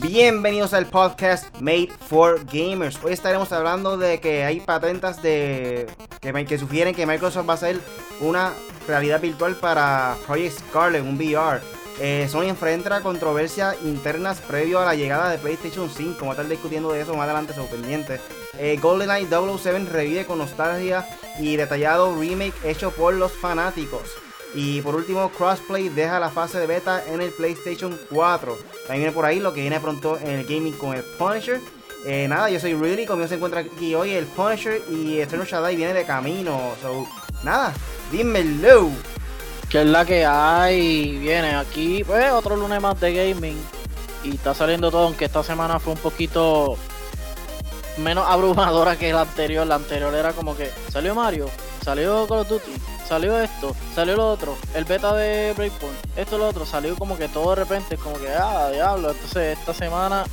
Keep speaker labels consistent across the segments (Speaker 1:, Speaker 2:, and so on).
Speaker 1: Bienvenidos al podcast Made for Gamers. Hoy estaremos hablando de que hay patentes de que, que sugieren que Microsoft va a hacer una realidad virtual para Project Scarlet, un VR. Eh, Sony enfrenta controversias internas previo a la llegada de PlayStation 5. Vamos a estar discutiendo de eso más adelante, sobre pendiente. Eh, GoldenEye 007 revive con nostalgia y detallado remake hecho por los fanáticos. Y por último, Crossplay deja la fase de beta en el PlayStation 4. También viene por ahí lo que viene pronto en el gaming con el Punisher. Eh, nada, yo soy Really, conmigo se encuentra aquí hoy el Punisher y Eternal Shaddai viene de camino. So, nada, dímelo.
Speaker 2: Que es la que hay, viene aquí, pues otro lunes más de gaming. Y está saliendo todo, aunque esta semana fue un poquito menos abrumadora que la anterior. La anterior era como que salió Mario, salió Call of Duty, salió esto, salió lo otro, el beta de Breakpoint, esto lo otro, salió como que todo de repente, como que, ah, diablo. Entonces esta semana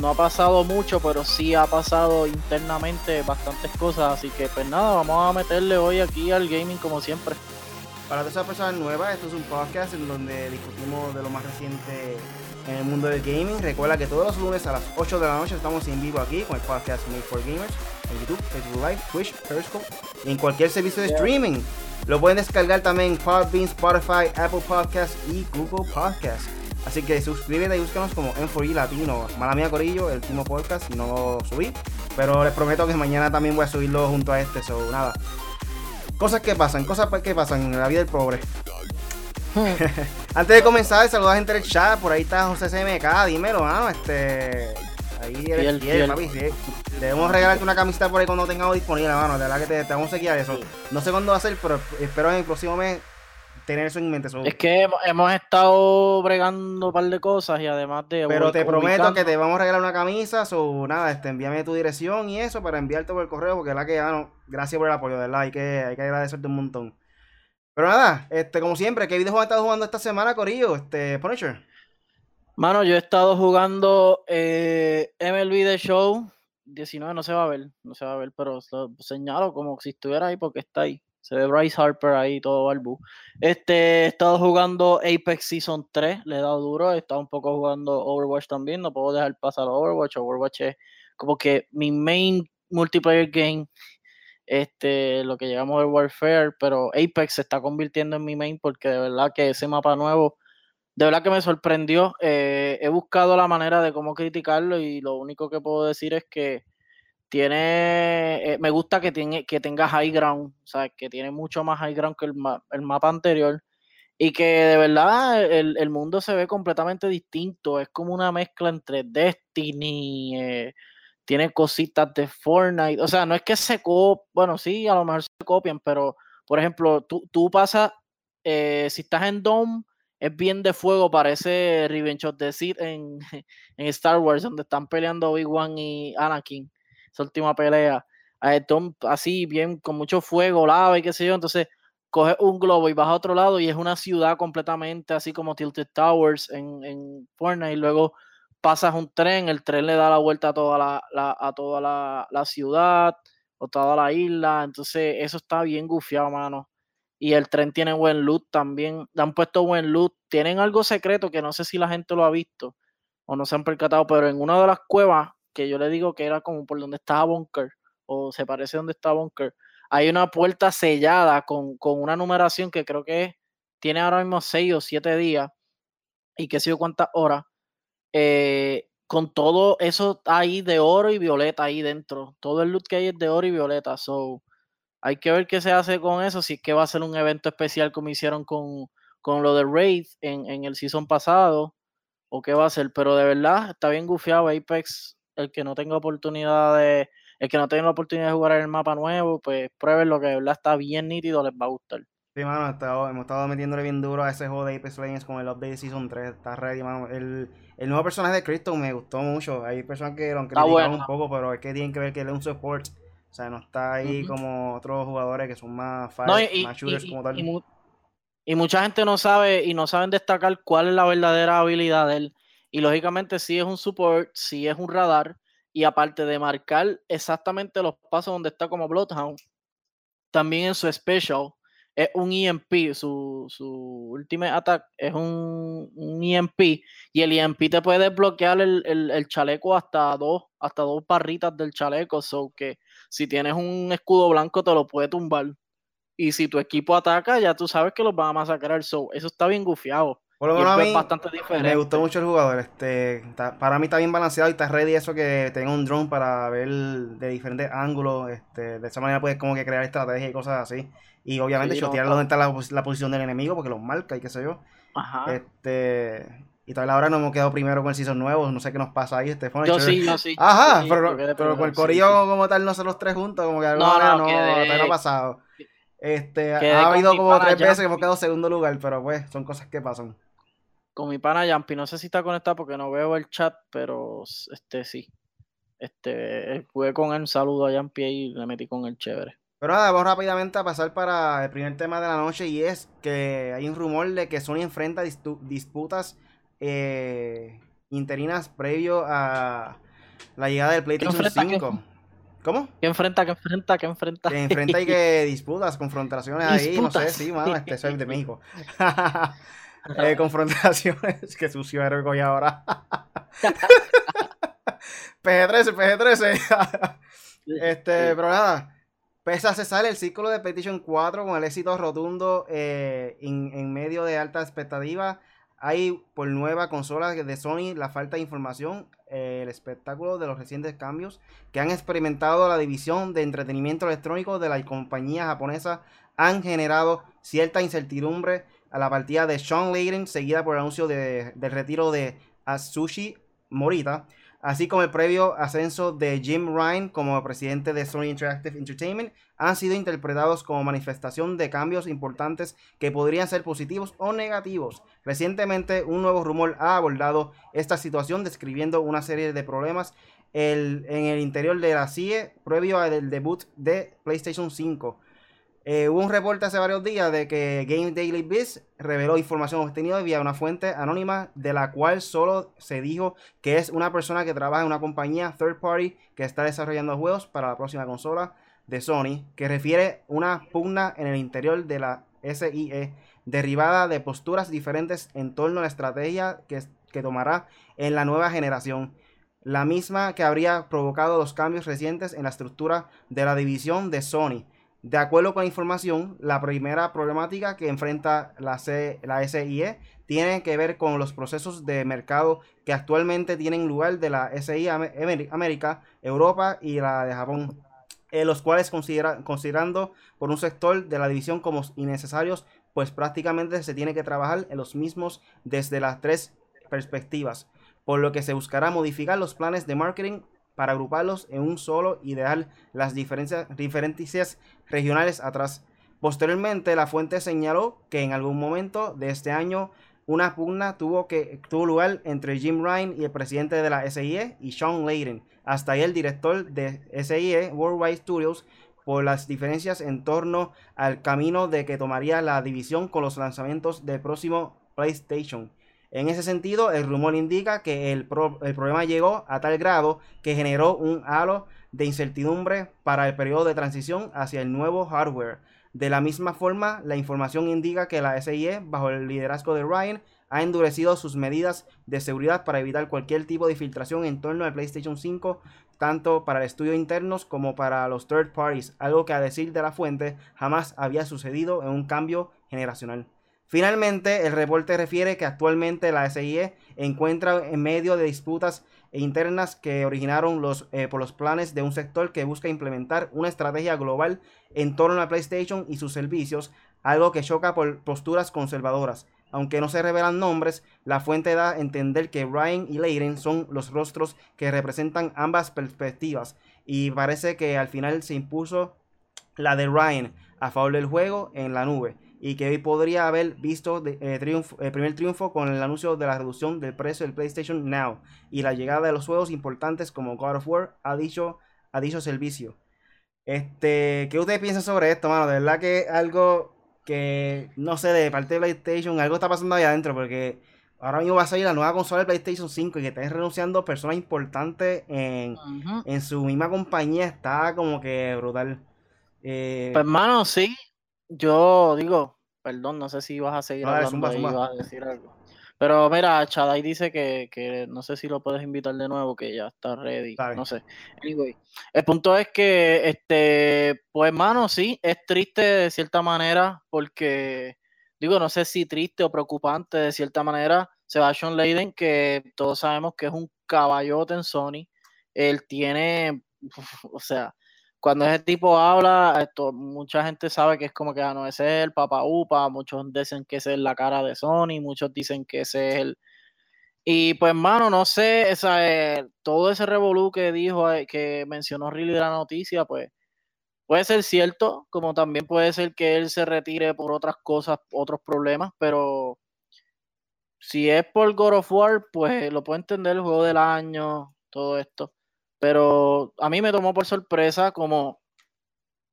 Speaker 2: no ha pasado mucho, pero sí ha pasado internamente bastantes cosas. Así que pues nada, vamos a meterle hoy aquí al gaming como siempre.
Speaker 1: Para todas esas personas nuevas, esto es un podcast en donde discutimos de lo más reciente en el mundo del gaming. Recuerda que todos los lunes a las 8 de la noche estamos en vivo aquí con el podcast Made for Gamers en YouTube, Facebook Live, Twitch, Periscope y en cualquier servicio de streaming. Lo pueden descargar también en Podbean, Spotify, Apple Podcasts y Google Podcasts. Así que suscríbete y búscanos como M4E Latino. Mala mía, Corillo, el último podcast no lo subí. Pero les prometo que mañana también voy a subirlo junto a este. So, nada. Cosas que pasan, cosas que pasan en la vida del pobre. Antes de comenzar, saludos a gente del chat. Por ahí está José CMK. Dímelo, mano. Este. Ahí eres fiel, papi. Debemos regalarte una camiseta por ahí cuando tengamos disponible, mano. De verdad que te, te vamos a seguir eso. No sé cuándo va a ser, pero espero en el próximo mes tener eso en mente.
Speaker 2: Es que hemos, estado bregando un par de cosas y además de.
Speaker 1: Pero te prometo que te vamos a regalar una camisa. O nada, este, envíame tu dirección y eso para enviarte por el correo. Porque la que, ah, gracias por el apoyo, de verdad. Hay que, hay que agradecerte un montón. Pero nada, este, como siempre, ¿qué videojuego has estado jugando esta semana, Corillo? Este, Punisher.
Speaker 2: Mano, yo he estado jugando eh, MLB The Show 19, no se va a ver, no se va a ver, pero lo señalo como si estuviera ahí porque está ahí. Se ve Bryce Harper ahí, todo balbu. Este, he estado jugando Apex Season 3, le he dado duro. He estado un poco jugando Overwatch también. No puedo dejar pasar Overwatch. Overwatch es como que mi main multiplayer game. Este, lo que llegamos a Warfare, pero Apex se está convirtiendo en mi main porque de verdad que ese mapa nuevo, de verdad que me sorprendió. Eh, he buscado la manera de cómo criticarlo y lo único que puedo decir es que tiene, eh, me gusta que, tiene, que tenga high ground, o sea, que tiene mucho más high ground que el, el mapa anterior y que de verdad el, mundo se ve completamente distinto, es como una mezcla entre Destiny, eh, tiene cositas de Fortnite, o sea, no es que se copian, bueno, sí, a lo mejor se copian, pero por ejemplo, tú, tú pasas, eh, si estás en Dome, es bien de fuego, parece Revenge of the Sith en, en Star Wars, donde están peleando Obi-Wan y Anakin esa última pelea, así bien con mucho fuego, lava y qué sé yo, entonces coges un globo y vas a otro lado y es una ciudad completamente así como Tilted Towers en, en Fortnite y luego pasas un tren, el tren le da la vuelta a toda la, a toda la, ciudad o toda la isla, entonces eso está bien gufiado, mano. Y el tren tiene buen loot también, le han puesto buen loot, tienen algo secreto que no sé si la gente lo ha visto o no se han percatado, pero en una de las cuevas que yo le digo que era como por donde estaba Bunker, o se parece donde está Bunker, hay una puerta sellada con, una numeración que creo que tiene ahora mismo seis o siete días y qué sé yo cuántas horas, eh, con todo eso ahí de oro y violeta ahí dentro. Todo el loot que hay es de oro y violeta. So, hay que ver qué se hace con eso. Si es que va a ser un evento especial como hicieron con, con lo de Raid en, en, el season pasado. O qué va a ser. Pero de verdad, está bien gufiado Apex el que no tenga oportunidad de, el que no tenga la oportunidad de jugar en el mapa nuevo, pues prueben lo que de verdad está bien nítido, les va a gustar.
Speaker 1: Sí, mano, hemos estado metiéndole bien duro a ese juego de Apex Legends con el update Season 3. Está ready, mano. El, el nuevo personaje de Cristo me gustó mucho. Hay personas que lo han criticado un poco, pero es que tienen que ver que él es un support. O sea, no está ahí como otros jugadores que son más fire, más shooters como tal.
Speaker 2: Y, mucha gente no sabe y no saben destacar cuál es la verdadera habilidad de él. Y lógicamente si es un support, si es un radar, y aparte de marcar exactamente los pasos donde está como Bloodhound, también en su special es un EMP, su, su Ultimate Attack es un, EMP y el EMP te puede desbloquear el, el, chaleco hasta dos, hasta dos barritas del chaleco, so que si tienes un escudo blanco te lo puede tumbar. Y si tu equipo ataca, ya tú sabes que los van a masacrar, so eso está bien gufiado.
Speaker 1: Por lo menos a mí bastante diferente. me gustó mucho el jugador. Este, para mí está bien balanceado y está ready eso que tenga un drone para ver de diferentes ángulos. Este, de esa manera puedes como que crear estrategias y cosas así. Y obviamente chotear donde está la, posición del enemigo porque los marca y qué sé yo. Ajá. Este, y todavía ahora no hemos quedado primero con el season nuevo. No sé qué nos pasa ahí, este
Speaker 2: Yo sí, yo sí.
Speaker 1: Ajá, pero, con el corillo como tal, nosotros tres juntos, como que algo no, no, no, no ha pasado. Este, ha habido como tres veces que hemos quedado segundo lugar, pero pues son cosas que pasan
Speaker 2: con mi pana Yampi. No sé si está conectado porque no veo el chat, pero este sí. Este, jugué con él, saludo a Yampi y le metí con el chévere.
Speaker 1: Pero nada, vamos rápidamente a pasar para el primer tema de la noche y es que hay un rumor de que Sony enfrenta disputas eh, interinas previo a la llegada del PlayStation 5. ¿Cómo?
Speaker 2: ¿Qué enfrenta? ¿Qué enfrenta? ¿Qué enfrenta?
Speaker 1: Que enfrenta y que disputas, confrontaciones ahí, no sé, sí, mano, este soy de México. eh, confrontaciones. que sucio héroe y ahora. PG-13, PG-13. este, pero nada. Pese a cesar el ciclo de Petition 4 con el éxito rotundo eh, en, medio de alta expectativa, hay por nueva consola de Sony la falta de información, eh, el espectáculo de los recientes cambios que han experimentado la división de entretenimiento electrónico de la compañía japonesa han generado cierta incertidumbre a la partida de Sean Layden, seguida por el anuncio de, del retiro de Atsushi Morita, así como el previo ascenso de Jim Ryan como presidente de Sony Interactive Entertainment, han sido interpretados como manifestación de cambios importantes que podrían ser positivos o negativos. Recientemente, un nuevo rumor ha abordado esta situación describiendo una serie de problemas en el interior de la CIE previo al debut de PlayStation 5. Eh, hubo un reporte hace varios días de que Game Daily Biz reveló información obtenida vía una fuente anónima de la cual solo se dijo que es una persona que trabaja en una compañía third party que está desarrollando juegos para la próxima consola de Sony, que refiere una pugna en el interior de la SIE derivada de posturas diferentes en torno a la estrategia que tomará en la nueva generación la misma que habría provocado los cambios recientes en la estructura de la división de Sony de acuerdo con la información, la primera problemática que enfrenta la, la SIE tiene que ver con los procesos de mercado que actualmente tienen lugar de la SIE América, Europa y la de Japón, en los cuales considerando por un sector de la división como innecesarios, pues prácticamente se tiene que trabajar en los mismos desde las tres perspectivas, por lo que se buscará modificar los planes de marketing para agruparlos en un solo y dejar las diferencias, regionales atrás. Posteriormente, la fuente señaló que en algún momento de este año una pugna tuvo, que, tuvo lugar entre Jim Ryan y el presidente de la SIE y Sean Layden, hasta ahí el director de SIE Worldwide Studios, por las diferencias en torno al camino de que tomaría la división con los lanzamientos del próximo PlayStation. En ese sentido, el rumor indica que el, problema llegó a tal grado que generó un halo de incertidumbre para el periodo de transición hacia el nuevo hardware. De la misma forma, la información indica que la SIE, bajo el liderazgo de Ryan, ha endurecido sus medidas de seguridad para evitar cualquier tipo de filtración en torno al PlayStation 5, tanto para el estudio internos como para los third parties, algo que a decir de la fuente jamás había sucedido en un cambio generacional. Finalmente, el reporte refiere que actualmente la SIE encuentra en medio de disputas internas que originaron los, eh, por los planes de un sector que busca implementar una estrategia global en torno a PlayStation y sus servicios, algo que choca por posturas conservadoras. Aunque no se revelan nombres, la fuente da a entender que Ryan y Layden son los rostros que representan ambas perspectivas y parece que al final se impuso la de Ryan a favor del juego en la nube y que hoy podría haber visto el eh, primer triunfo con el anuncio de la reducción del precio del PlayStation Now y la llegada de los juegos importantes como God of War a dicho, a dicho servicio. Este, ¿Qué ustedes piensan sobre esto, mano? De verdad que algo que, no sé, de parte de PlayStation, algo está pasando ahí adentro, porque ahora mismo va a salir la nueva consola de PlayStation 5 y que estén renunciando personas importantes en, en su misma compañía, está como que brutal. Eh,
Speaker 2: Pues, hermano, sí. Yo digo, perdón, no sé si vas a seguir
Speaker 1: dale,
Speaker 2: hablando
Speaker 1: zumba,
Speaker 2: ahí,
Speaker 1: zumba.
Speaker 2: vas a decir algo. Pero mira, Chadai dice que, que no sé si lo puedes invitar de nuevo, que ya está ready.
Speaker 1: Está.
Speaker 2: No sé. Anyway, el punto es que, este, pues, hermano, sí, es triste de cierta manera, porque, digo, no sé si triste o preocupante de cierta manera. Se va Sean Layden, que todos sabemos que es un caballote en Sony. Él tiene, o sea, cuando ese tipo habla, esto, mucha gente sabe que es como que ah, no, es el Papa Upa, muchos dicen que ese es la cara de Sony, muchos dicen que ese es el. Y pues, mano, no sé, esa, eh, todo ese revolú que dijo, eh, que mencionó Riley de la noticia, pues puede ser cierto, como también puede ser que él se retire por otras cosas, otros problemas, pero si es por God of War, pues lo puedo entender, el juego del año, todo esto. Pero a mí me tomó por sorpresa como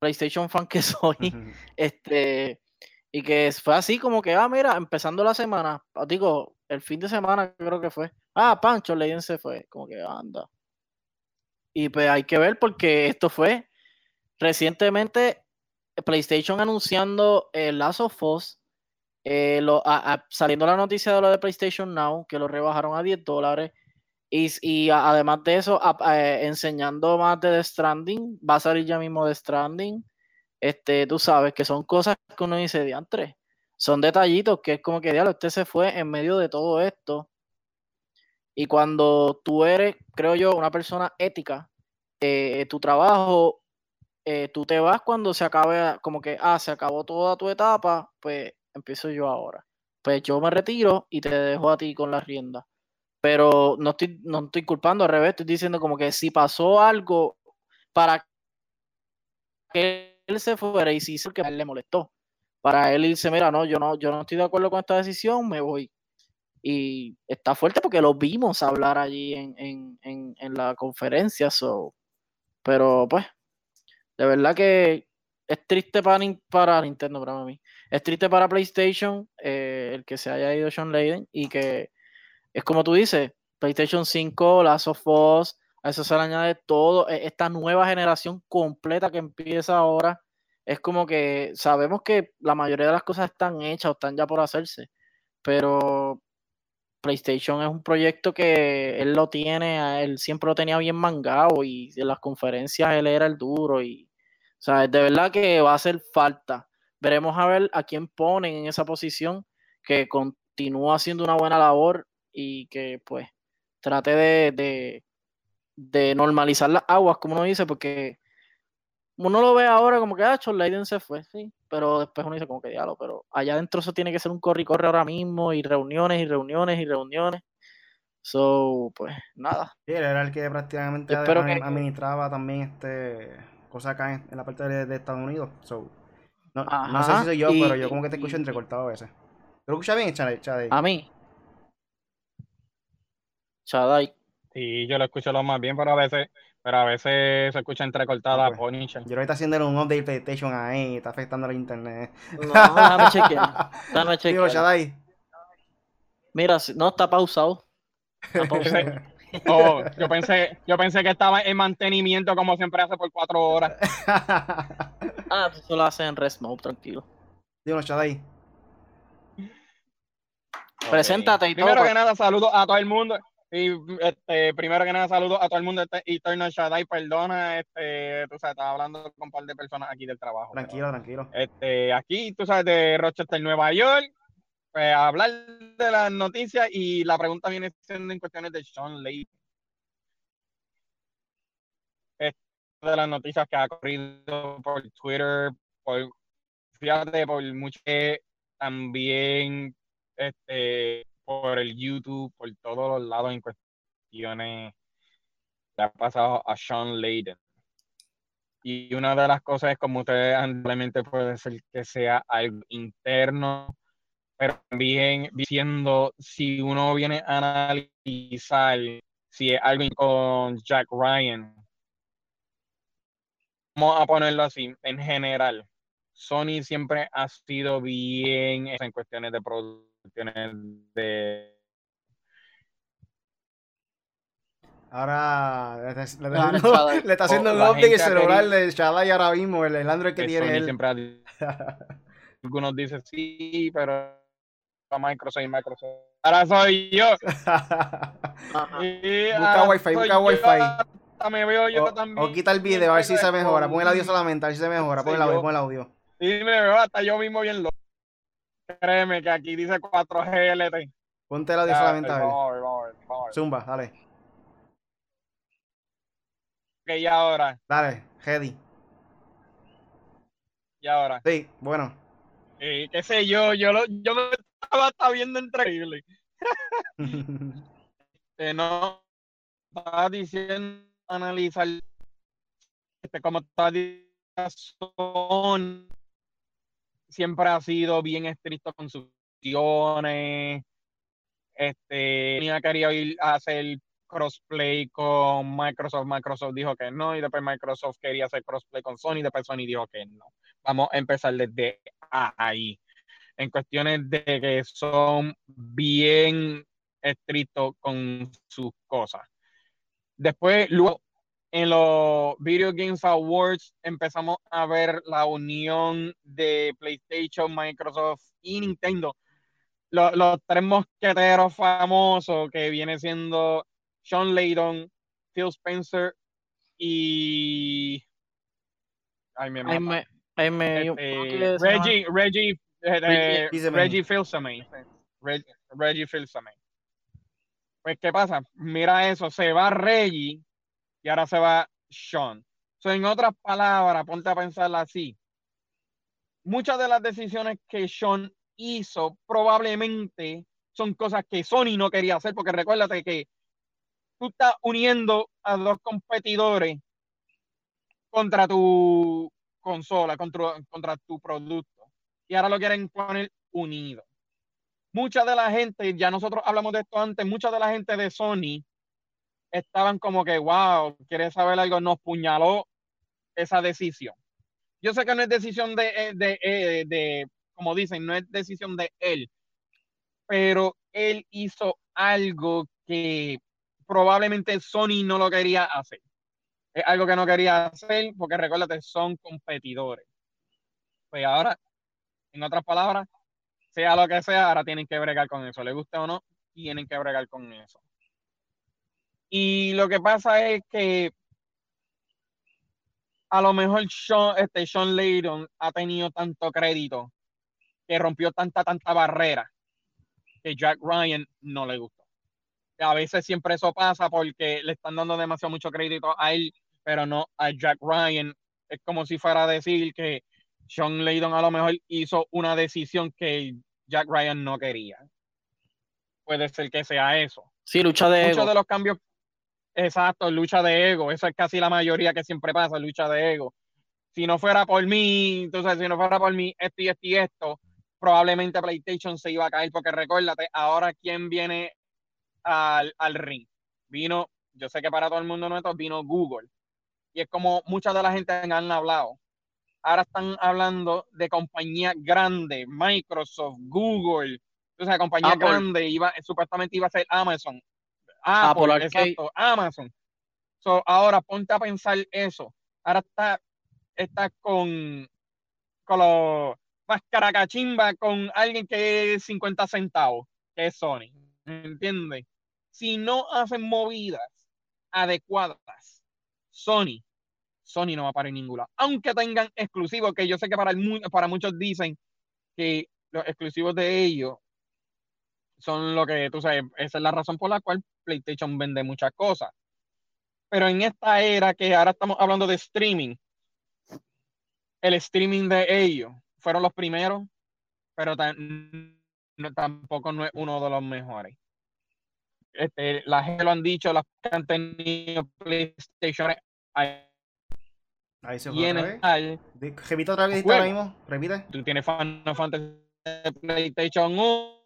Speaker 2: PlayStation fan que soy, este, y que fue así como que, ah, mira, empezando la semana, ah, digo, el fin de semana creo que fue, ah, Pancho Legend se fue, como que anda. Y pues hay que ver porque esto fue recientemente PlayStation anunciando el Last of Us, eh, lo- a- a- saliendo la noticia de lo de PlayStation Now, que lo rebajaron a 10 dólares. Y, además de eso, eh, enseñando más de The Stranding, va a salir ya mismo The Stranding. Este, tú sabes que son cosas que uno dice diantre. Son detallitos que es como que diablo, usted se fue en medio de todo esto. Y cuando tú eres, creo yo, una persona ética, eh, tu trabajo, eh, tú te vas cuando se acabe, como que, ah, se acabó toda tu etapa, pues empiezo yo ahora. Pues yo me retiro y te dejo a ti con la rienda. Pero no estoy, no estoy culpando, al revés, estoy diciendo como que si pasó algo para que él se fuera y si hizo que a él le molestó. Para él irse, mira, no, yo no, yo no estoy de acuerdo con esta decisión, me voy. Y está fuerte porque lo vimos hablar allí en, en, en, la conferencia. So. Pero pues, de verdad que es triste para, para Nintendo, para mí. Es triste para PlayStation eh, el que se haya ido Sean Layden y que es como tú dices, PlayStation 5, Last of Us, a eso se le añade todo, e- esta nueva generación completa que empieza ahora. Es como que sabemos que la mayoría de las cosas están hechas o están ya por hacerse, pero PlayStation es un proyecto que él lo tiene, él siempre lo tenía bien mangado y en las conferencias él era el duro y, o sea, de verdad que va a hacer falta. Veremos a ver a quién ponen en esa posición que continúa haciendo una buena labor y que pues trate de, de, de normalizar las aguas, como uno dice, porque uno lo ve ahora como que, ah, Leiden se fue, sí, pero después uno dice como que diablo, pero allá adentro eso tiene que ser un corre y corre ahora mismo, y reuniones y reuniones y reuniones. So, pues nada.
Speaker 1: Sí, él era el que prácticamente
Speaker 2: que-
Speaker 1: administraba también este cosas acá en, en la parte de, de Estados Unidos. So, no, no sé si soy yo,
Speaker 2: y-
Speaker 1: pero yo como que te escucho entrecortado a veces. ¿Te lo escuchas bien? Chade?
Speaker 2: A mí. Chadai.
Speaker 3: Sí, yo lo escucho lo más bien, pero a veces, pero a veces se escucha entrecortada
Speaker 1: Ah, pues.
Speaker 3: Punisher.
Speaker 1: Yo ahorita haciendo un update PlayStation ahí, está afectando el internet.
Speaker 2: No, déjame chequear. Déjame chequear. Mira, no está pausado. Está pausado.
Speaker 3: Oh, yo pensé, yo pensé que estaba en mantenimiento como siempre hace por cuatro horas.
Speaker 2: ah, pues eso lo hacen en Rest Mode, tranquilo.
Speaker 1: Digo, Shadai.
Speaker 2: Preséntate y todo.
Speaker 3: Primero
Speaker 2: pues.
Speaker 3: que nada, saludos a todo el mundo. Y este, primero que nada, saludos a todo el mundo. Este, Eternal Shaddai, perdona, este, tú sabes, estaba hablando con un par de personas aquí del trabajo. pero,
Speaker 1: Tranquilo, tranquilo.
Speaker 3: este, aquí, tú sabes, de Rochester, Nueva York, pues, a hablar de las noticias y la pregunta viene siendo en cuestiones de Sean Layden. Este, de las noticias que ha corrido por Twitter, por, fíjate, por mucho que también este, por el YouTube, por todos los lados en cuestiones que ha pasado a Sean Layden. Y una de las cosas es, como ustedes simplemente puede ser que sea algo interno, pero también diciendo si uno viene a analizar si es algo con Jack Ryan. Vamos a ponerlo así, en general. Sony siempre ha sido bien en cuestiones de producciones de
Speaker 1: Ahora le está, le está
Speaker 2: Shaddai.
Speaker 1: le está haciendo un update el celular
Speaker 3: querido-
Speaker 1: de Shaddai ahora mismo, el, el Android que
Speaker 3: que
Speaker 1: tiene
Speaker 3: Sony
Speaker 1: él.
Speaker 3: siempre ha dicho- algunos dicen sí, pero a Microsoft y Microsoft. Ahora soy yo. Y
Speaker 1: Busca Wi-Fi, busca
Speaker 3: yo,
Speaker 1: Wi-Fi.
Speaker 3: hasta me veo yo
Speaker 1: o,
Speaker 3: también.
Speaker 1: o quita el video a ver si se mejora. Pon el audio solamente, a ver si se mejora. Pon el audio,
Speaker 3: yo-
Speaker 1: pon el audio.
Speaker 3: Sí, me veo hasta yo mismo bien loco. Créeme que aquí dice 4G LT.
Speaker 1: Ponte el audio
Speaker 3: Ya,
Speaker 1: solamente a ver.
Speaker 3: vamos a ver, vamos a ver, vamos a ver.
Speaker 1: Zumba, dale.
Speaker 3: Ok, y ahora,
Speaker 1: Dale, Heady.
Speaker 3: y ahora.
Speaker 1: Sí, bueno.
Speaker 3: Eh, qué sé yo, yo, lo, yo me estaba hasta viendo increíble. Eh, no, estaba diciendo, analizar, este, como estaba diciendo, siempre ha sido bien estricto con sus acciones. Este, tenía quería ir a hacer crossplay con Microsoft. Microsoft dijo que no, y después Microsoft quería hacer crossplay con Sony, y después Sony dijo que no. Vamos a empezar desde ahí. En cuestiones de que son bien estrictos con sus cosas. Después, luego, en los Video Games Awards empezamos a ver la unión de PlayStation, Microsoft y Nintendo. Los, los tres mosqueteros famosos que viene siendo Sean Layton, Phil Spencer y... Ay, me mata.
Speaker 2: me,
Speaker 3: Este. Reggie, Reggie, eh,
Speaker 2: Reggie.
Speaker 3: Reggie Fils-Aimé. Reg- Reggie Fils-Aimé. Pues, ¿qué pasa? Mira eso, se va Reggie y ahora se va Sean. So, en otras palabras, ponte a pensarla así. Muchas de las decisiones que Sean hizo probablemente son cosas que Sony no quería hacer, porque recuérdate que tú estás uniendo a dos competidores contra tu consola, contra, contra tu producto. Y ahora lo quieren poner unido. Mucha de la gente, ya nosotros hablamos de esto antes, mucha de la gente de Sony estaban como que, wow, ¿quieres saber algo? Nos puñaló esa decisión. Yo sé que no es decisión de, eh, de, de, de, como dicen, no es decisión de él, pero él hizo algo que probablemente Sony no lo quería hacer. Es algo que no quería hacer porque recuérdate, son competidores. Pues ahora, en otras palabras, sea lo que sea, ahora tienen que bregar con eso. Le guste o no, tienen que bregar con eso. Y lo que pasa es que a lo mejor Sean, este, Sean Layton ha tenido tanto crédito que rompió tanta, tanta barrera que Jack Ryan no le gustó. A veces siempre eso pasa porque le están dando demasiado mucho crédito a él, pero no a Jack Ryan. Es como si fuera a decir que Sean Layton a lo mejor hizo una decisión que Jack Ryan no quería. Puede ser que sea eso.
Speaker 2: Sí, lucha de
Speaker 3: Muchos
Speaker 2: ego.
Speaker 3: de los cambios, exacto, lucha de ego, eso es casi la mayoría que siempre pasa, lucha de ego. Si no fuera por mí, entonces si no fuera por mí, esto y esto y esto, probablemente PlayStation se iba a caer, porque recuérdate, ahora quién viene al, al ring. Vino, yo sé que para todo el mundo nuestro vino Google. Y es como mucha de la gente han hablado. Ahora están hablando de compañías grandes, Microsoft, Google, o sea,
Speaker 2: Apple.
Speaker 3: grandes, iba, supuestamente iba a ser Amazon. Apple,
Speaker 2: Apple Arcade.
Speaker 3: exacto, Amazon. So, ahora ponte a pensar eso. Ahora está, está con, con los más caracachimba con alguien que es 50 centavos, que es Sony. ¿Entiendes? Si no hacen movidas adecuadas, Sony, Sony no va a parar en ningún lado. Aunque tengan exclusivos, que yo sé que para, el, para muchos dicen que los exclusivos de ellos son lo que tú sabes, esa es la razón por la cual PlayStation vende muchas cosas. Pero en esta era que ahora estamos hablando de streaming, el streaming de ellos fueron los primeros, pero no- tampoco no es uno de los mejores. Este, la gente lo han dicho, las que han tenido PlayStation ahí
Speaker 1: Ahí se fue otra vez. Repite otra vez, ahora mismo. Repite.
Speaker 3: tú tienes Final Fantasy de PlayStation 1,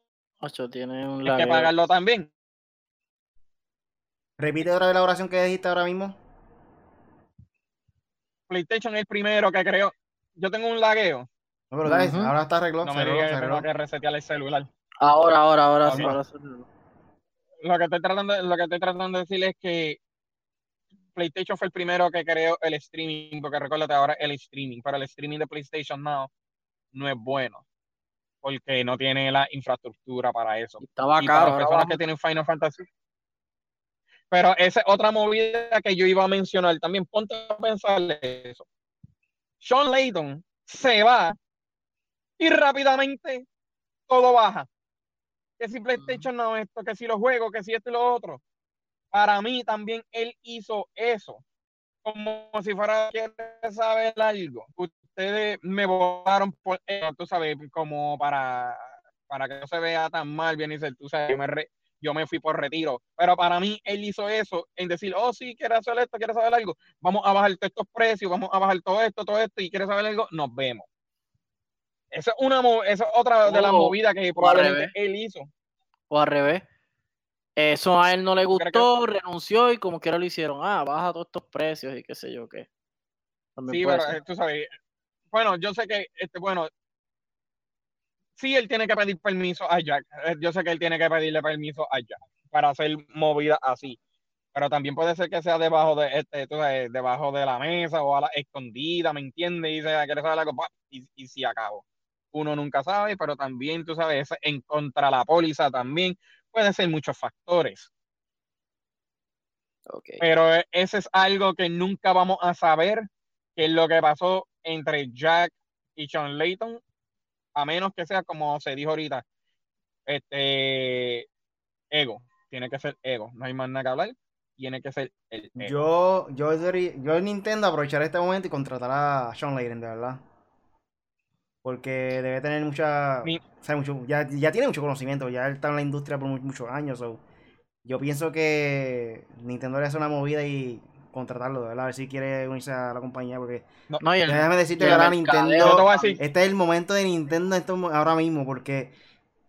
Speaker 2: Ocho, tiene un
Speaker 3: tienes que pagarlo también.
Speaker 1: Repite otra vez la oración que dijiste ahora mismo.
Speaker 3: PlayStation es el primero que creó. Yo tengo un lagueo.
Speaker 1: No, pero dale, ahora está arregló.
Speaker 3: No me digas que tengo que resetear el celular.
Speaker 2: Ahora, ahora, ahora sí.
Speaker 3: Vamos.
Speaker 2: ahora sí.
Speaker 3: Lo que estoy tratando, lo que estoy tratando de decir es que PlayStation fue el primero que creó el streaming, porque recuérdate ahora el streaming, pero el streaming de PlayStation Now no es bueno, porque no tiene la infraestructura para eso.
Speaker 2: Estaba
Speaker 3: Y para las personas que tienen Final Fantasy. Pero esa es otra movida que yo iba a mencionar también. Ponte a pensar eso. Sean Layton se va y rápidamente todo baja. Que si PlayStation no esto, que si los juegos, que si esto y lo otro. Para mí también él hizo eso. Como si fuera quiere saber algo. Ustedes me votaron por eso, tú sabes, como para, para que no se vea tan mal, bien dice, tú sabes, yo me, re- yo me fui por retiro. Pero para mí él hizo eso en decir, oh sí, quiere hacer esto, quiere saber algo, vamos a bajar todos estos precios, vamos a bajar todo esto, todo esto, y quiere saber algo, nos vemos. Esa es una esa es otra de las
Speaker 2: O-
Speaker 3: movidas que probablemente él hizo.
Speaker 2: O al revés. Eso a él no le
Speaker 3: ¿Tú crees
Speaker 2: gustó, renunció y como quiera lo hicieron. Ah, baja todos estos precios y qué sé yo qué. También
Speaker 3: Sí, pero
Speaker 2: ser.
Speaker 3: eh, tú sabes, bueno, yo sé que, este, bueno, sí, él tiene que pedir permiso a Jack. Eh, Yo sé que él tiene que pedirle permiso a Jack para hacer movidas así. Pero también puede ser que sea debajo de este, tú sabes, debajo de la mesa o a la escondida, ¿me entiendes? Y dice, quiere saber algo, y, y si acabo. Uno nunca sabe, pero también, tú sabes, en contra la póliza también puede ser muchos factores.
Speaker 2: Ok.
Speaker 3: Pero e- ese es algo que nunca vamos a saber, que es lo que pasó entre Jack y Sean Layton, a menos que sea como se dijo ahorita, este ego, tiene que ser ego, no hay más nada que hablar, tiene que ser el ego.
Speaker 1: Yo, yo, yo en Nintendo aprovechar este momento y contratar a Sean Layden, de verdad. Porque debe tener mucha.
Speaker 3: Ni-
Speaker 1: sabe mucho, ya, ya tiene mucho conocimiento, ya él está en la industria por mu- muchos años. so, yo pienso que Nintendo le hace una movida y contratarlo, de verdad, a ver si quiere unirse a la compañía. Porque
Speaker 2: No, y el,
Speaker 1: déjame decirte
Speaker 2: y
Speaker 1: que ahora Nintendo. Este es el momento de Nintendo mo- ahora mismo, porque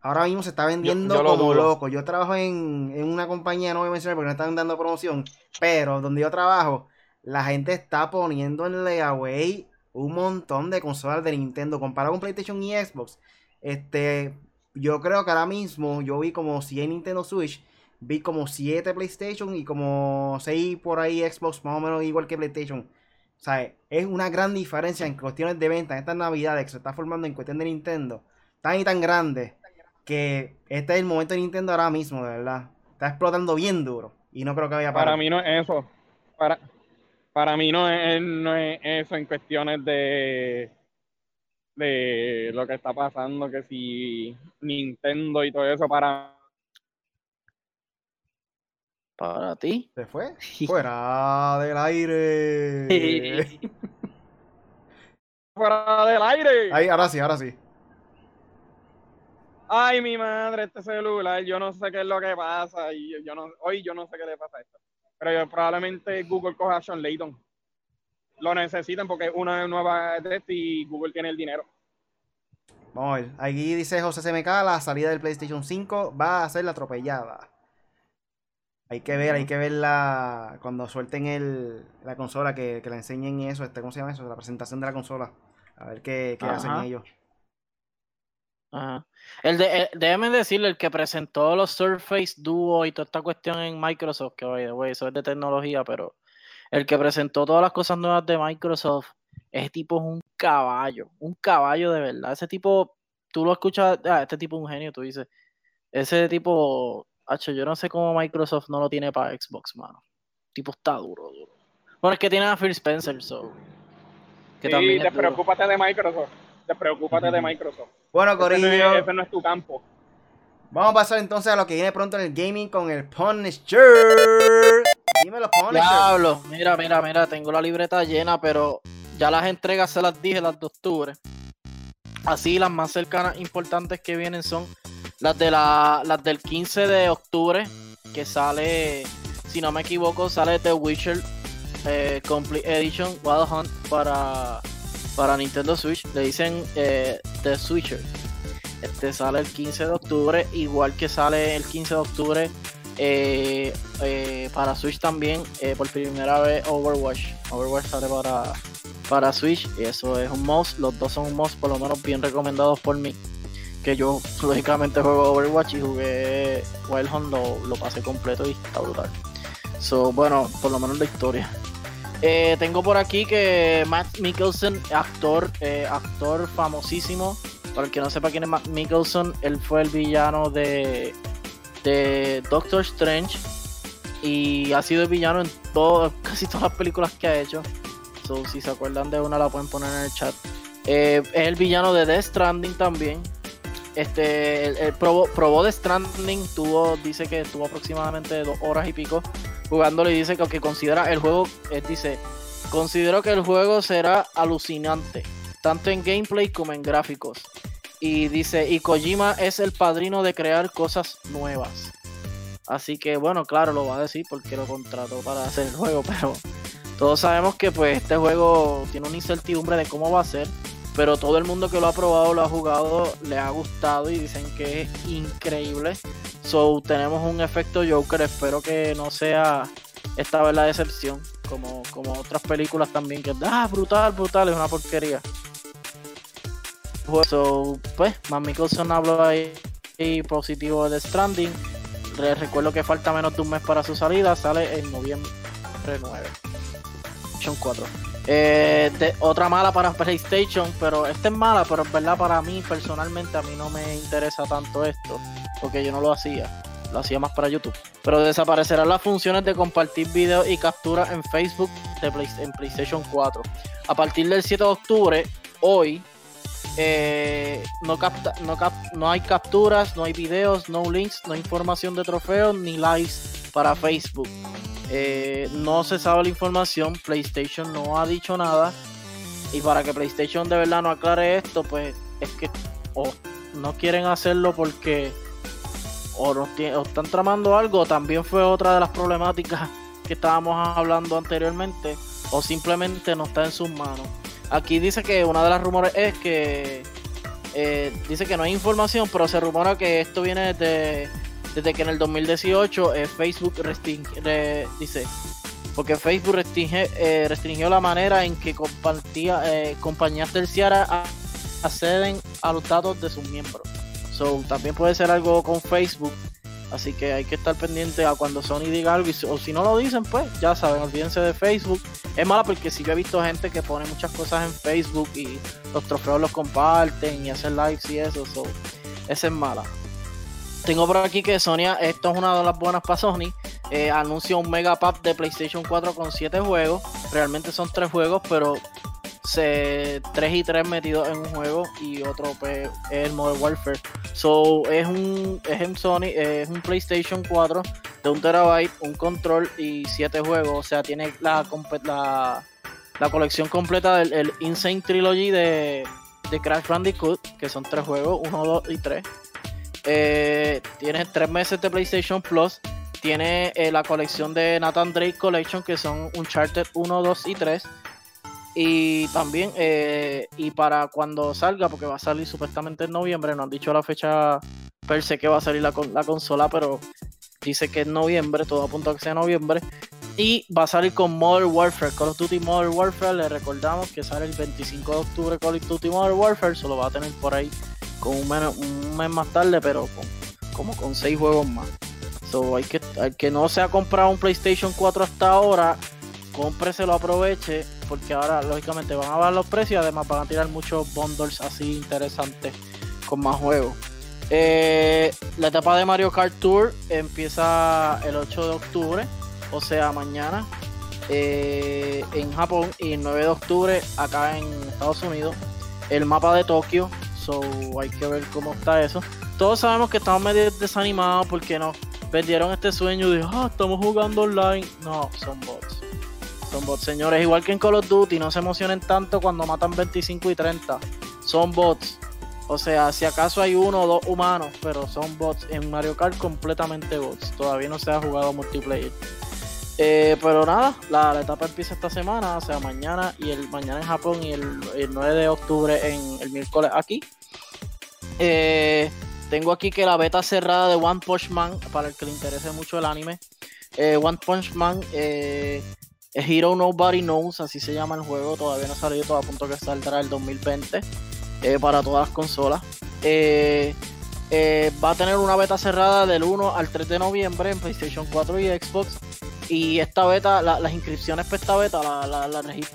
Speaker 1: ahora mismo se está vendiendo
Speaker 3: yo
Speaker 1: como loco. Yo trabajo en, en una compañía, no voy a mencionar porque no están dando promoción, pero donde yo trabajo, la gente está poniendo en layaway un montón de consolas de Nintendo comparado con PlayStation y Xbox. Este, yo creo que ahora mismo yo vi como 100 Nintendo Switch, vi como 7 PlayStation y como 6 por ahí Xbox, más o menos igual que PlayStation. O sea, es una gran diferencia en cuestiones de venta en estas navidades que se está formando en cuestión de Nintendo. Tan y tan grande que este es el momento de Nintendo ahora mismo, de verdad. Está explotando bien duro. Y no creo que vaya a parar.
Speaker 3: para mí no es eso, para, para mí no es, no es eso en cuestiones de de lo que está pasando, que si Nintendo y todo eso, para
Speaker 2: para ti.
Speaker 1: ¿Se fue? Fuera del aire.
Speaker 3: fuera del aire.
Speaker 1: Ahí, ahora sí, ahora sí.
Speaker 3: Ay, mi madre, este celular, yo no sé qué es lo que pasa. Y yo, yo no, hoy yo no sé qué le pasa a esto. Pero yo, probablemente Google coja a Sean Layton. Lo necesitan porque es una nueva de este y Google tiene el dinero.
Speaker 1: Vamos a ver. Aquí dice José CMK, la salida del PlayStation 5 va a ser la atropellada. Hay que ver, hay que ver la, cuando suelten el, la consola, que, que la enseñen eso, este, ¿cómo se llama eso? La presentación de la consola. A ver qué, qué hacen ellos.
Speaker 2: Ajá. El de, el- déjeme decirle, el que presentó los Surface Duo y toda esta cuestión en Microsoft, que the way, eso es de tecnología, pero el que presentó todas las cosas nuevas de Microsoft, ese tipo es un caballo, un caballo de verdad. Ese tipo, tú lo escuchas, ah, este tipo es un genio, tú dices. Ese tipo, hacho, yo no sé cómo Microsoft no lo tiene para Xbox, mano. El tipo está duro, duro. Bueno, es que tiene a Phil Spencer, so. Que
Speaker 3: Sí,
Speaker 2: también
Speaker 3: despreocúpate de Microsoft. Despreocúpate de Microsoft.
Speaker 1: Bueno,
Speaker 3: Ese no,
Speaker 1: Corillo,
Speaker 3: es, ese no es tu campo.
Speaker 1: vamos a pasar entonces a lo que viene pronto en el gaming con el Punisher. Dímelo, Punisher.
Speaker 2: Diablo, mira, mira, mira, tengo la libreta llena, pero ya las entregas se las dije las de octubre. Así las más cercanas importantes que vienen son las de la las del 15 de octubre, que sale, si no me equivoco, sale The Witcher eh, Complete Edition Wild Hunt para, para Nintendo Switch. Le dicen eh, The Switcher. Este sale el 15 de octubre, igual que sale el 15 de octubre eh, para Switch también, por primera vez Overwatch. Overwatch sale para, para Switch y eso es un must. Los dos son un must, por lo menos bien recomendados por mí. Que yo lógicamente juego Overwatch y jugué Wild Hunt, lo, lo pasé completo y está brutal. So, bueno, por lo menos la historia. Eh, tengo por aquí que Matt Mikkelsen, actor, eh, actor famosísimo. Para el que no sepa quién es Matt Mikkelsen, él fue el villano de, de Doctor Strange. Y ha sido el villano en todo, casi todas las películas que ha hecho. So, si se acuerdan de una, la pueden poner en el chat. Eh, es el villano de Death Stranding también. Este, el, probó, probó Death Stranding, tuvo, dice que estuvo aproximadamente dos horas y pico jugándolo y dice que, considera el juego, eh, dice, considero que el juego será alucinante, tanto en gameplay como en gráficos. Y dice, y Kojima es el padrino de crear cosas nuevas. Así que bueno, claro, lo va a decir porque lo contrató para hacer el juego, pero todos sabemos que pues este juego tiene una incertidumbre de cómo va a ser, pero todo el mundo que lo ha probado, lo ha jugado, le ha gustado y dicen que es increíble. So tenemos un efecto Joker, espero que no sea esta vez la decepción, como, como otras películas también que ah, brutal, brutal, es una porquería. So, pues, Matt Mickelson habló ahí positivo de Stranding. Les recuerdo que falta menos de un mes para su salida, sale en noviembre 9. 4. Eh, otra mala para PlayStation, pero esta es mala, pero es verdad para mí personalmente a mí no me interesa tanto esto, porque yo no lo hacía, lo hacía más para YouTube. Pero desaparecerán las funciones de compartir videos y capturas en Facebook en PlayStation 4. A partir del 7 de octubre, hoy, eh, no, no hay capturas, no hay videos, no links, no hay información de trofeos ni likes para Facebook. Eh, no se sabe la información, PlayStation no ha dicho nada. Y para que PlayStation de verdad no aclare esto, pues es que o no quieren hacerlo porque o, están tramando algo. También fue otra de las problemáticas que estábamos hablando anteriormente. O simplemente no está en sus manos. Aquí dice que una de las rumores es que eh, dice que no hay información, pero se rumora que esto viene de desde que en el 2018 eh, Facebook dice, porque Facebook restringe, eh, restringió la manera en que compartía, eh, compañías terciarias acceden a los datos de sus miembros. So, también puede ser algo con Facebook. Así que hay que estar pendiente a cuando Sony diga algo. o si no lo dicen, pues ya saben, olvídense de Facebook. Es mala porque sí yo he visto gente que pone muchas cosas en Facebook y los trofeos los comparten y hacen likes y eso. So, esa es mala. Tengo por aquí que Sonia, esto es una de las buenas para Sony. Eh, anuncia un mega pack de PlayStation 4 con 7 juegos. Realmente son 3 juegos, pero se, 3 y 3 metidos en un juego y otro pues, es el Modern Warfare. So es un, es en Sony, es un PlayStation 4 de un terabyte, un control y 7 juegos. O sea, tiene la, la, la colección completa del Insane Trilogy de, de Crash Bandicoot, que son 3 juegos, 1, 2 y 3 eh, tiene tres meses de PlayStation Plus. Tiene eh, la colección de Nathan Drake Collection, que son Uncharted 1, 2 y 3. Y también, eh, y para cuando salga, porque va a salir supuestamente en noviembre, no han dicho la fecha per se que va a salir la, la consola, pero dice que es noviembre, todo apunta a que sea noviembre. Y va a salir con Modern Warfare, Call of Duty Modern Warfare. Le recordamos que sale el 25 de octubre Call of Duty Modern Warfare, solo va a tener por ahí con un, un mes más tarde, pero como con seis juegos más. So, hay que, al que no se ha comprado un PlayStation 4 hasta ahora, cómpreselo, aproveche, porque ahora lógicamente van a bajar los precios y además van a tirar muchos bundles así interesantes con más juegos. Eh, la etapa de Mario Kart Tour empieza el 8 de octubre, o sea, mañana eh, en Japón y el 9 de octubre acá en Estados Unidos. El mapa de Tokio So hay que ver cómo está eso. Todos sabemos que estamos medio desanimados porque nos perdieron este sueño de, ah, estamos jugando online. No, son bots. Son bots, señores. Igual que en Call of Duty, no se emocionen tanto cuando matan 25 y 30. Son bots. O sea, si acaso hay uno o dos humanos, pero son bots. En Mario Kart completamente bots. Todavía no se ha jugado multiplayer. Eh, pero nada, la, etapa empieza esta semana, o sea, mañana y el mañana en Japón y el, 9 de octubre en el miércoles aquí. Eh, tengo aquí que la beta cerrada de One Punch Man, para el que le interese mucho el anime. Eh, One Punch Man Hero Nobody Knows, así se llama el juego. Todavía no ha salido, todo a punto que saldrá el 2020 para todas las consolas. va a tener una beta cerrada del 1 al 3 de noviembre en PlayStation 4 y Xbox Y esta beta, las inscripciones para esta beta,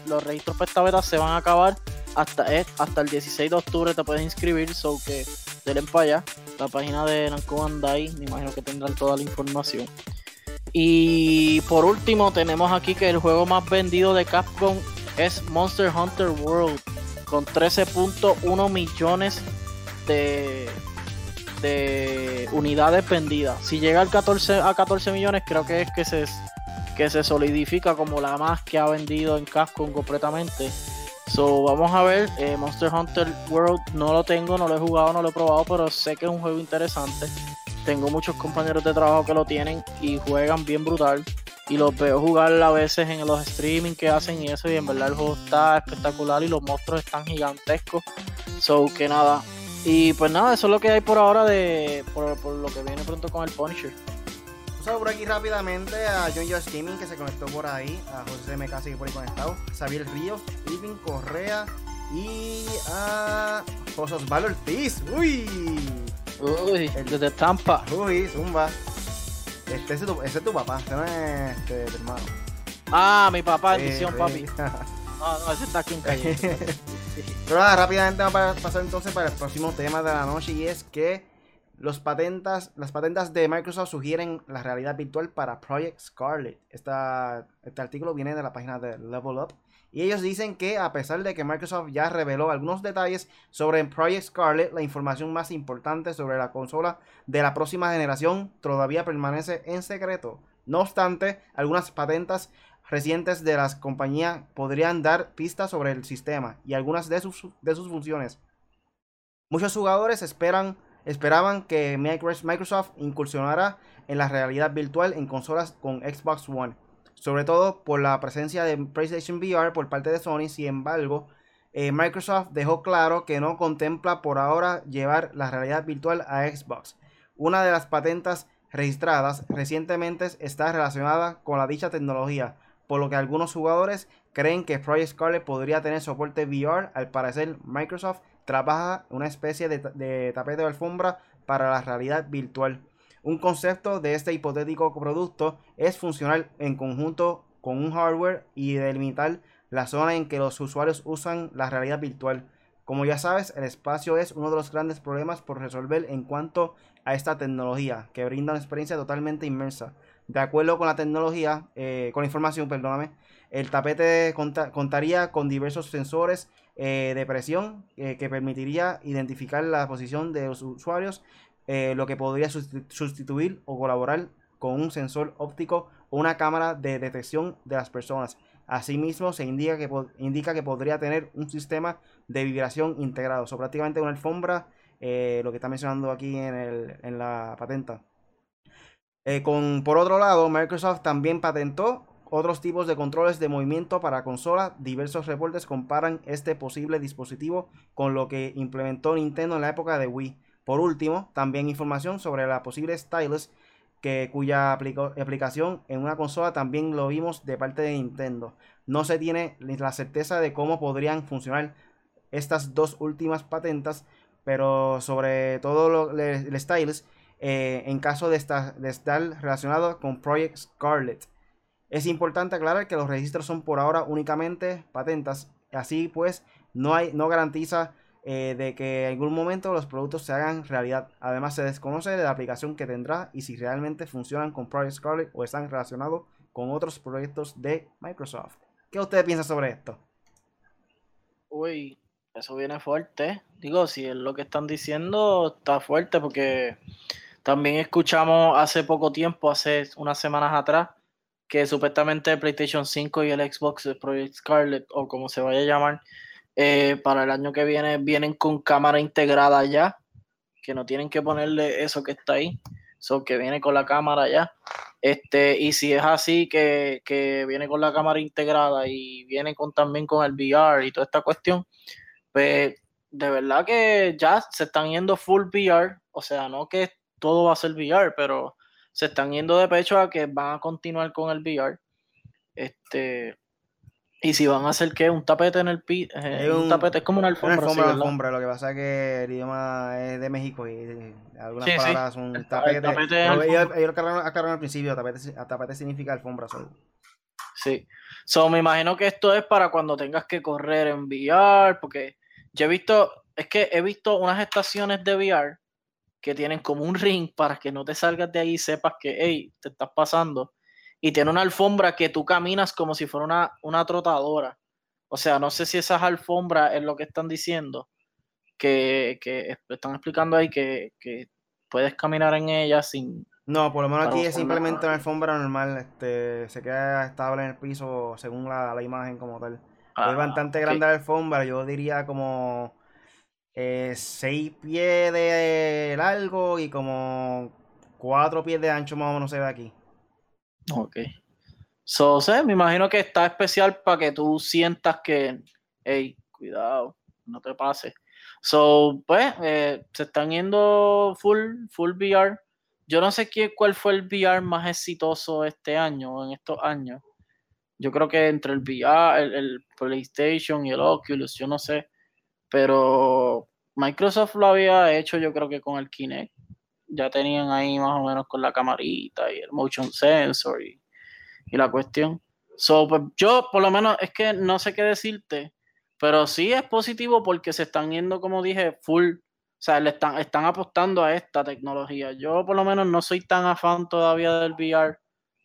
Speaker 2: los registros para esta beta se van a acabar hasta, eh, hasta el 16 de octubre. Te puedes inscribir, so que denle para allá. La página de Namco Bandai, me imagino que tendrán toda la información. Y por último, tenemos aquí que el juego más vendido de Capcom es Monster Hunter World, con 13.1 millones de, de unidades vendidas. Si llega al 14, a 14 millones, creo que es que se, que se solidifica como la más que ha vendido en Capcom completamente. So, vamos a ver, eh, Monster Hunter World no lo tengo, no lo he jugado, no lo he probado, pero sé que es un juego interesante. Tengo muchos compañeros de trabajo que lo tienen y juegan bien brutal. Y los veo jugar a veces en los streaming que hacen y eso. Y en verdad el juego está espectacular y los monstruos están gigantescos. So que nada, y pues nada, eso es lo que hay por ahora de por, lo que viene pronto con el Punisher.
Speaker 1: Vamos por aquí rápidamente a John Josh Gaming que se conectó por ahí, a José MK sigue por ahí conectado, Xavier Ríos, Irving Correa y a José Osvaldo Ortiz. Uy.
Speaker 2: Uy, el de Tampa.
Speaker 1: Uy, Zumba. Este, ese, es tu, ese es tu papá, ese no es este, tu hermano.
Speaker 2: Ah, mi papá, edición, papi. No, no, ese está aquí en calle.
Speaker 1: Pero nada, rápidamente vamos a pasar entonces para el próximo tema de la noche y es que patentas, las patentes de Microsoft sugieren la realidad virtual para Project Scarlet. Este artículo viene de la página de Level Up. Y ellos dicen que a pesar de que Microsoft ya reveló algunos detalles sobre Project Scarlet, la información más importante sobre la consola de la próxima generación todavía permanece en secreto. No obstante, algunas patentes recientes de las compañías podrían dar pistas sobre el sistema y algunas de sus, de sus funciones. Muchos jugadores esperan, esperaban que Microsoft incursionara en la realidad virtual en consolas con Xbox One, sobre todo por la presencia de PlayStation VR por parte de Sony. Sin embargo, eh, Microsoft dejó claro que no contempla por ahora llevar la realidad virtual a Xbox. Una de las patentes registradas recientemente está relacionada con la dicha tecnología, por lo que algunos jugadores creen que Project Scarlet podría tener soporte VR. Al parecer, Microsoft trabaja una especie de, tapete de alfombra para la realidad virtual. Un concepto de este hipotético producto es funcionar en conjunto con un hardware y delimitar la zona en que los usuarios usan la realidad virtual. Como ya sabes, el espacio es uno de los grandes problemas por resolver en cuanto a esta tecnología, que brinda una experiencia totalmente inmersa. De acuerdo con la tecnología, eh, con la información, perdóname, el tapete contaría con diversos sensores eh, de presión eh, que permitiría identificar la posición de los usuarios, lo que podría sustituir o colaborar con un sensor óptico o una cámara de detección de las personas. Asimismo, se indica que, indica que podría tener un sistema de vibración integrado, o prácticamente una alfombra, lo que está mencionando aquí en, el, en la patenta. Eh, con, por otro lado, Microsoft también patentó otros tipos de controles de movimiento para consola. Diversos reportes comparan este posible dispositivo con lo que implementó Nintendo en la época de Wii. Por último, también información sobre la posible stylus cuya aplicación en una consola también lo vimos de parte de Nintendo. No se tiene la certeza de cómo podrían funcionar estas dos últimas patentes, pero sobre todo lo, el stylus eh, en caso de de estar relacionado con Project Scarlet. Es importante aclarar que los registros son por ahora únicamente patentas, así pues no, hay, no garantiza eh, de que en algún momento los productos se hagan realidad. Además se desconoce de la aplicación que tendrá y si realmente funcionan con Project Scarlet o están relacionados con otros proyectos de Microsoft. ¿Qué usted piensa sobre esto?
Speaker 2: Uy, eso viene fuerte. Digo, si es lo que están diciendo, está fuerte porque también escuchamos hace poco tiempo, hace unas semanas atrás, que supuestamente PlayStation 5 y el Xbox Project Scarlet, o como se vaya a llamar, eh, para el año que viene vienen con cámara integrada ya, que no tienen que ponerle eso que está ahí, eso que viene con la cámara ya. Este, y si es así, que, que viene con la cámara integrada y viene con, también con el VR y toda esta cuestión, pues de verdad que ya se están yendo full VR, o sea, no que todo va a ser VR, pero se están yendo de pecho a que van a continuar con el VR. Este, ¿Y si van a hacer qué? ¿Un tapete en el piso?
Speaker 1: Es
Speaker 2: un,
Speaker 1: un-
Speaker 2: tapete, es como una
Speaker 1: Una
Speaker 2: alfombra. sí,
Speaker 1: alfombra, alfombra, lo que pasa es que el idioma es de México y eh, algunas
Speaker 2: Sí,
Speaker 1: palabras son tapete.
Speaker 2: el tapete
Speaker 1: pero ellos,
Speaker 2: alfombra.
Speaker 1: ellos aclararon, aclararon al principio, tapete, tapete significa alfombra solo.
Speaker 2: Sí. So, me imagino que esto es para cuando tengas que correr en VR, porque yo he visto, es que he visto unas estaciones de VR que tienen como un ring para que no te salgas de ahí y sepas que, hey, te estás pasando. Y tiene una alfombra que tú caminas como si fuera una, una trotadora. O sea, no sé si esas alfombras es lo que están diciendo, que, que están explicando ahí que, que puedes caminar en ellas sin...
Speaker 1: No, por lo menos aquí es simplemente
Speaker 2: una-
Speaker 1: alfombra normal, este, se queda estable en el piso según la, la imagen como tal.
Speaker 2: Ah,
Speaker 1: es bastante grande la alfombra, yo diría como 6 pies de largo y como 4 pies de ancho más o menos se ve aquí.
Speaker 2: Ok. So, sé, me imagino que está especial para que tú sientas que, hey, cuidado, no te pase. So, pues, eh, se están yendo full, full VR. Yo no sé qué, cuál fue el VR más exitoso este año o en estos años. Yo creo que entre el VR, el PlayStation y el Oculus, yo no sé. Pero Microsoft lo había hecho, yo creo que con el Kinect. Ya tenían ahí más o menos con la camarita y el motion sensor y, y la cuestión. So, pues yo, por lo menos, es que no sé qué decirte, pero sí es positivo porque se están yendo, como dije, full. O sea, le están, están apostando a esta tecnología. Yo, por lo menos, no soy tan afán todavía del VR.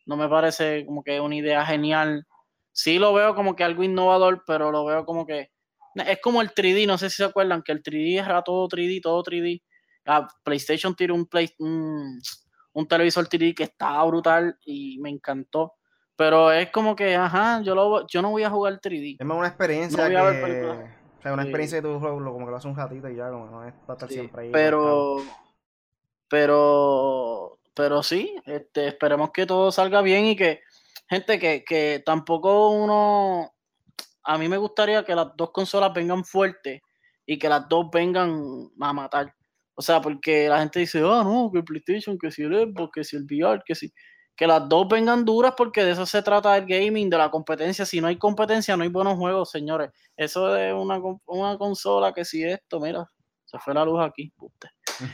Speaker 2: No me parece como que una idea genial. Sí lo veo como que algo innovador, pero lo veo como que. Es como el 3D, no sé si se acuerdan que el 3D era todo 3D, todo 3D. Ah, PlayStation tiene un, play, un, un televisor 3D que estaba brutal y me encantó. Pero es como que, ajá, yo, lo, yo no voy a jugar 3D.
Speaker 1: Es más una experiencia
Speaker 2: No voy a ver
Speaker 1: que...
Speaker 2: películas.
Speaker 1: O sea, una
Speaker 2: Sí.
Speaker 1: experiencia que tú lo, lo- como que lo haces un ratito y ya, como no es para estar
Speaker 2: Sí,
Speaker 1: siempre ahí.
Speaker 2: pero, pero, pero sí, este, esperemos que todo salga bien y que, gente, que, que tampoco uno, a mí me gustaría que las dos consolas vengan fuertes y que las dos vengan a matar. O sea, porque la gente dice, ah, no, que el PlayStation, que si el Xbox, que si el VR, que si. Que las dos vengan duras porque de eso se trata el gaming, de la competencia. Si no hay competencia, no hay buenos juegos, señores. Eso de una, una consola que si esto, mira, se fue la luz aquí. puta.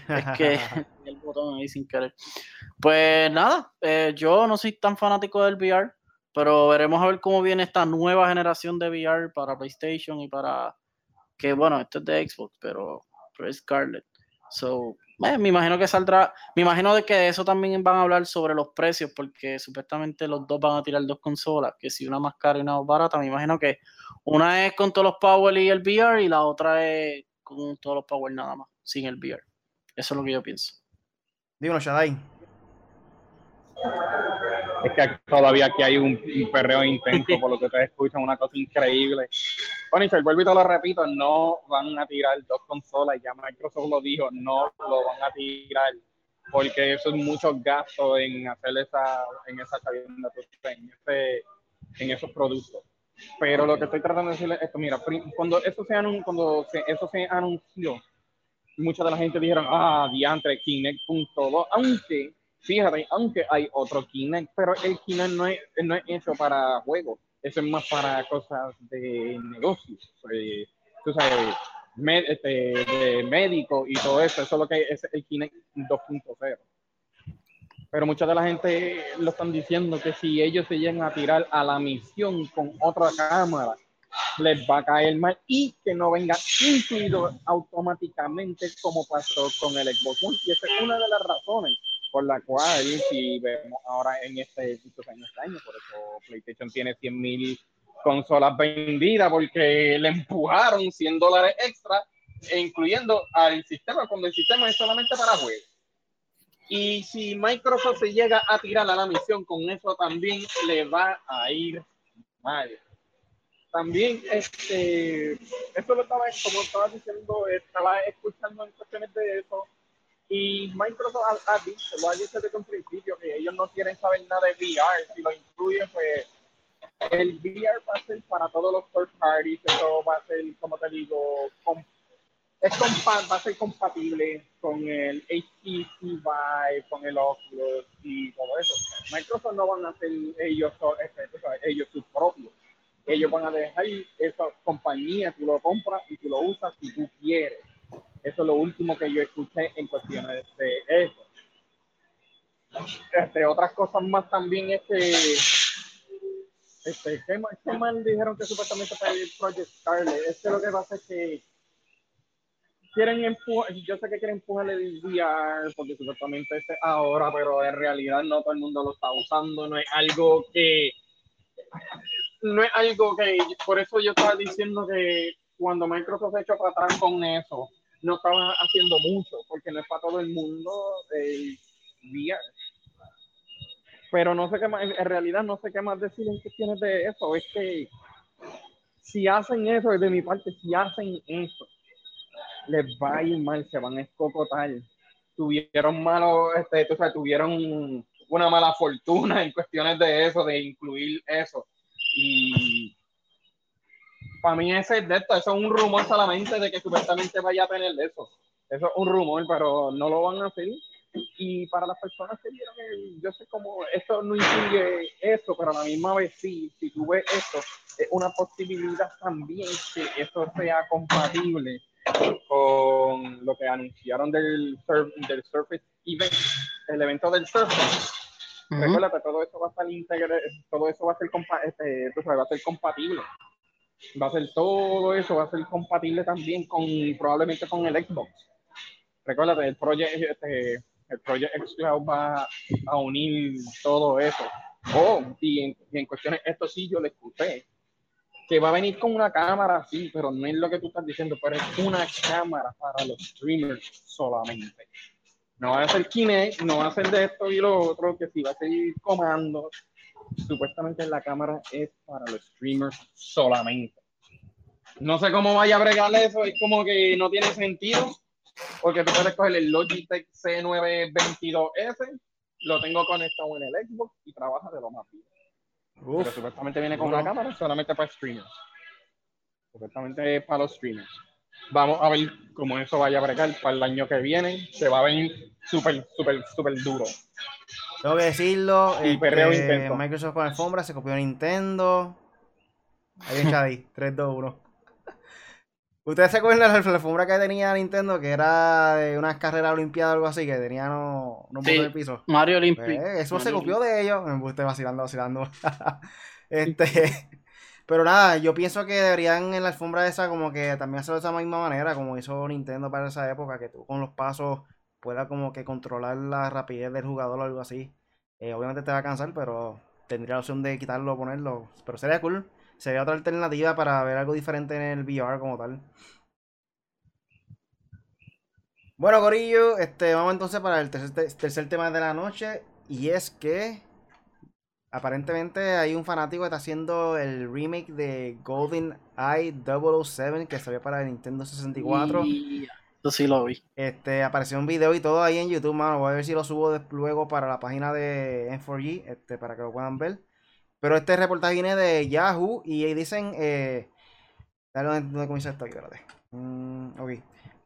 Speaker 2: Es que el botón ahí sin querer. Pues nada, eh, yo no soy tan fanático del VR, pero veremos a ver cómo viene esta nueva generación de VR para PlayStation y para que bueno, esto es de Xbox, pero, pero es. So, eh, me imagino que saldrá, me imagino de que de eso también van a hablar sobre los precios, porque supuestamente los dos van a tirar dos consolas, que si una más cara y una más barata, me imagino que una es con todos los Power y el VR y la otra es con todos los Power nada más, sin el VR. Eso es lo que yo pienso.
Speaker 1: Dímelo, Shadai.
Speaker 3: Es que todavía aquí hay un, un perreo intenso, por lo que ustedes escuchan, una cosa increíble. Bueno, y se vuelvo y te lo repito, no van a tirar dos consolas, ya Microsoft lo dijo, no lo van a tirar, porque eso es muchos gastos en hacer esa, en esa cadena, en, ese, en esos productos. Pero lo que estoy tratando de decirles es esto, mira, cuando eso se, anun- cuando se- eso se anunció, mucha de la gente dijeron, ah, diantre, Kinect.2, aunque, fíjate, aunque hay otro Kinect, pero el Kinect no es, no es hecho para juegos, eso es más para cosas de negocios, eh, tú sabes, este, de médico y todo eso, eso es lo que es el Kinect 2.0. Pero mucha de la gente lo están diciendo que si ellos se llegan a tirar a la misión con otra cámara, les va a caer mal y que no venga incluido automáticamente como pasó con el Xbox One. Y esa es una de las razones por la cual, si vemos ahora en este, en este año, por eso PlayStation tiene 100.000 consolas vendidas porque le empujaron 100 dólares extra, e incluyendo al sistema, cuando el sistema es solamente para juegos. Y si Microsoft se llega a tirar a la misión con eso también le va a ir mal también este esto lo estaba como estaba diciendo estaba escuchando en cuestiones de eso y Microsoft ha, ha dicho lo ha dicho desde un principio que ellos no quieren saber nada de VR si lo incluyen pues el VR va a ser para todos los third parties eso va a ser como te digo com- es va a ser compatible con el HTC Vive, con el Oculus y todo eso. Microsoft no van a hacer ellos, ellos sus propios ellos van a dejar esa compañía, tú lo compras y tú lo usas si tú quieres. Eso es lo último que yo escuché en cuestiones de eso. Este, otras cosas más también es que este, ¿qué, qué mal dijeron que supuestamente para el Project Scarlet? Es que lo que pasa es que quieren empujar, yo sé que quieren empujar el VR porque supuestamente es ahora, pero en realidad no todo el mundo lo está usando, no es algo que no es algo que por eso yo estaba diciendo que cuando Microsoft se echó para atrás con eso, no estaba haciendo mucho, porque no es para todo el mundo el VR. Pero no sé qué más, en realidad no sé qué más decir en cuestiones de eso, es que si hacen eso, de mi parte, si hacen eso, les va a ir mal, se van a escocotar. Tuvieron malo, este, o sea, tuvieron una mala fortuna en cuestiones de eso, de incluir eso. Y para mí ese es de esto, eso es un rumor solamente de que supuestamente vaya a tener eso. Eso es un rumor, pero no lo van a hacer. Y para las personas que vieron, yo sé cómo esto no incluye eso, pero a la misma vez sí, si tú ves esto, es una posibilidad también que eso sea compatible con lo que anunciaron del, del Surface Event, el evento del Surface. Recuerda todo eso va a estar integrado, todo eso va a ser, este, va a ser compatible. Va a ser todo eso, va a ser compatible también con probablemente con el Xbox. Recuerda el Project, este, el Project X Cloud va a unir todo eso. Oh, y en, y en cuestiones, esto sí yo le escuché, que va a venir con una cámara, sí, pero no es lo que tú estás diciendo, pero es una cámara para los streamers solamente. No va a ser Kinect, no va a ser de esto y lo otro, que si va a seguir comando. Supuestamente la cámara es para los streamers solamente. No sé cómo vaya a bregar eso, es como que no tiene sentido, porque tú puedes coger el Logitech C922S, lo tengo conectado en el Xbox y trabaja de lo más bien. Pero supuestamente viene con una cámara solamente para streamers. Supuestamente para los streamers. Vamos a ver cómo eso vaya a bregar para el año que viene. Se va a venir súper, súper, súper duro.
Speaker 1: Tengo que decirlo.
Speaker 3: Y
Speaker 1: este, Microsoft con alfombra se copió Nintendo. Ahí en Chadi, 3, 2, 1. ¿Ustedes se acuerdan de la alfombra que tenía Nintendo? Que era de unas carreras olimpiadas o algo así, que tenía no, no
Speaker 2: sí,
Speaker 1: el piso.
Speaker 2: Mario Olympic.
Speaker 1: Pues, eso
Speaker 2: Mario
Speaker 1: se copió de ellos. Me gusta vacilando, vacilando. este. Pero nada, yo pienso que deberían en la alfombra esa como que también hacerlo de esa misma manera, como hizo Nintendo para esa época, que tú con los pasos puedas como que controlar la rapidez del jugador o algo así. Eh, obviamente te va a cansar, pero tendría la opción de quitarlo o ponerlo. Pero sería cool sería otra alternativa para ver algo diferente en el VR como tal. Bueno, Corillo, este, vamos entonces para el tercer, tema de la noche. Y es que aparentemente hay un fanático que está haciendo el remake de Golden Eye 007 que salió para Nintendo 64.
Speaker 2: Y... Yo sí lo vi.
Speaker 1: Este, apareció un video y todo ahí en YouTube, mano. Voy a ver si lo subo luego para la página de M4G, este, para que lo puedan ver. Pero este reportaje viene de Yahoo y ahí dicen. Eh, dale donde, comienza esto aquí, espérate. Mm.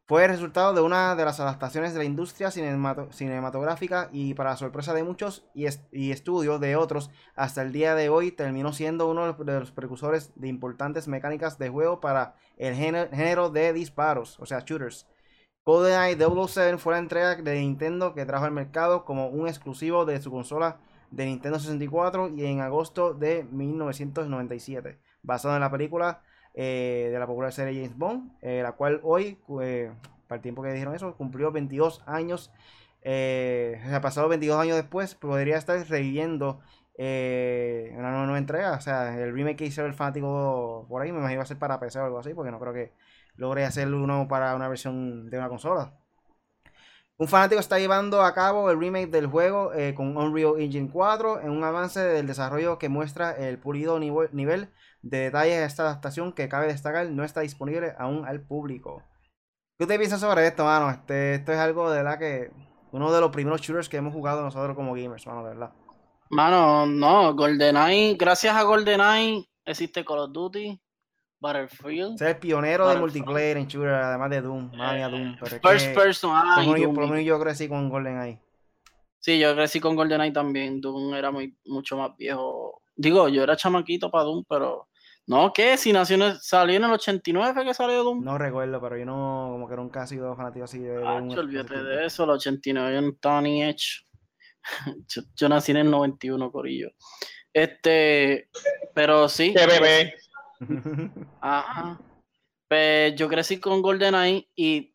Speaker 1: Fue el resultado de una de las adaptaciones de la industria cinematográfica y para sorpresa de muchos y, y estudios de otros, hasta el día de hoy terminó siendo uno de los precursores de importantes mecánicas de juego para el género, de disparos, o sea, shooters. GoldenEye 007 fue la entrega de Nintendo que trajo al mercado como un exclusivo de su consola de Nintendo 64 y en agosto de 1997, basado en la película eh, de la popular serie James Bond, eh, la cual hoy, eh, para el tiempo que dijeron eso, cumplió 22 años. O sea, pasado 22 años después, podría estar reviviendo una nueva, entrega. O sea, el remake que hizo el fanático por ahí, me imagino va a ser para PC o algo así, porque no creo que logre hacer uno para una versión de una consola. Un fanático está llevando a cabo el remake del juego eh, con Unreal Engine 4 en un avance del desarrollo que muestra el pulido nivel de detalle de esta adaptación que cabe destacar no está disponible aún al público. ¿Qué usted piensa sobre esto, mano? Este, esto es algo de verdad que uno de los primeros shooters que hemos jugado nosotros como gamers, mano, de verdad.
Speaker 2: Mano, no, GoldenEye, gracias a GoldenEye existe Call of Duty, Battlefield.
Speaker 1: Ser pionero de multiplayer en shooter, además de Doom. Madre Doom.
Speaker 2: Pero First person, ah,
Speaker 1: por, lo menos yo crecí con GoldenEye.
Speaker 2: Sí, yo crecí con GoldenEye también. Doom era muy, mucho más viejo. Digo, yo era chamaquito para Doom, pero No, ¿qué? Si nació en salió en el 89 fue que salió Doom.
Speaker 1: No recuerdo, pero yo no, como que nunca he sido fanático así de Doom.
Speaker 2: olvídate de eso, el 89 yo no estaba ni hecho. yo, nací en el 91, Corillo. Este, pero sí.
Speaker 3: ¡Qué bebé!
Speaker 2: Ajá. Pues yo crecí con GoldenEye y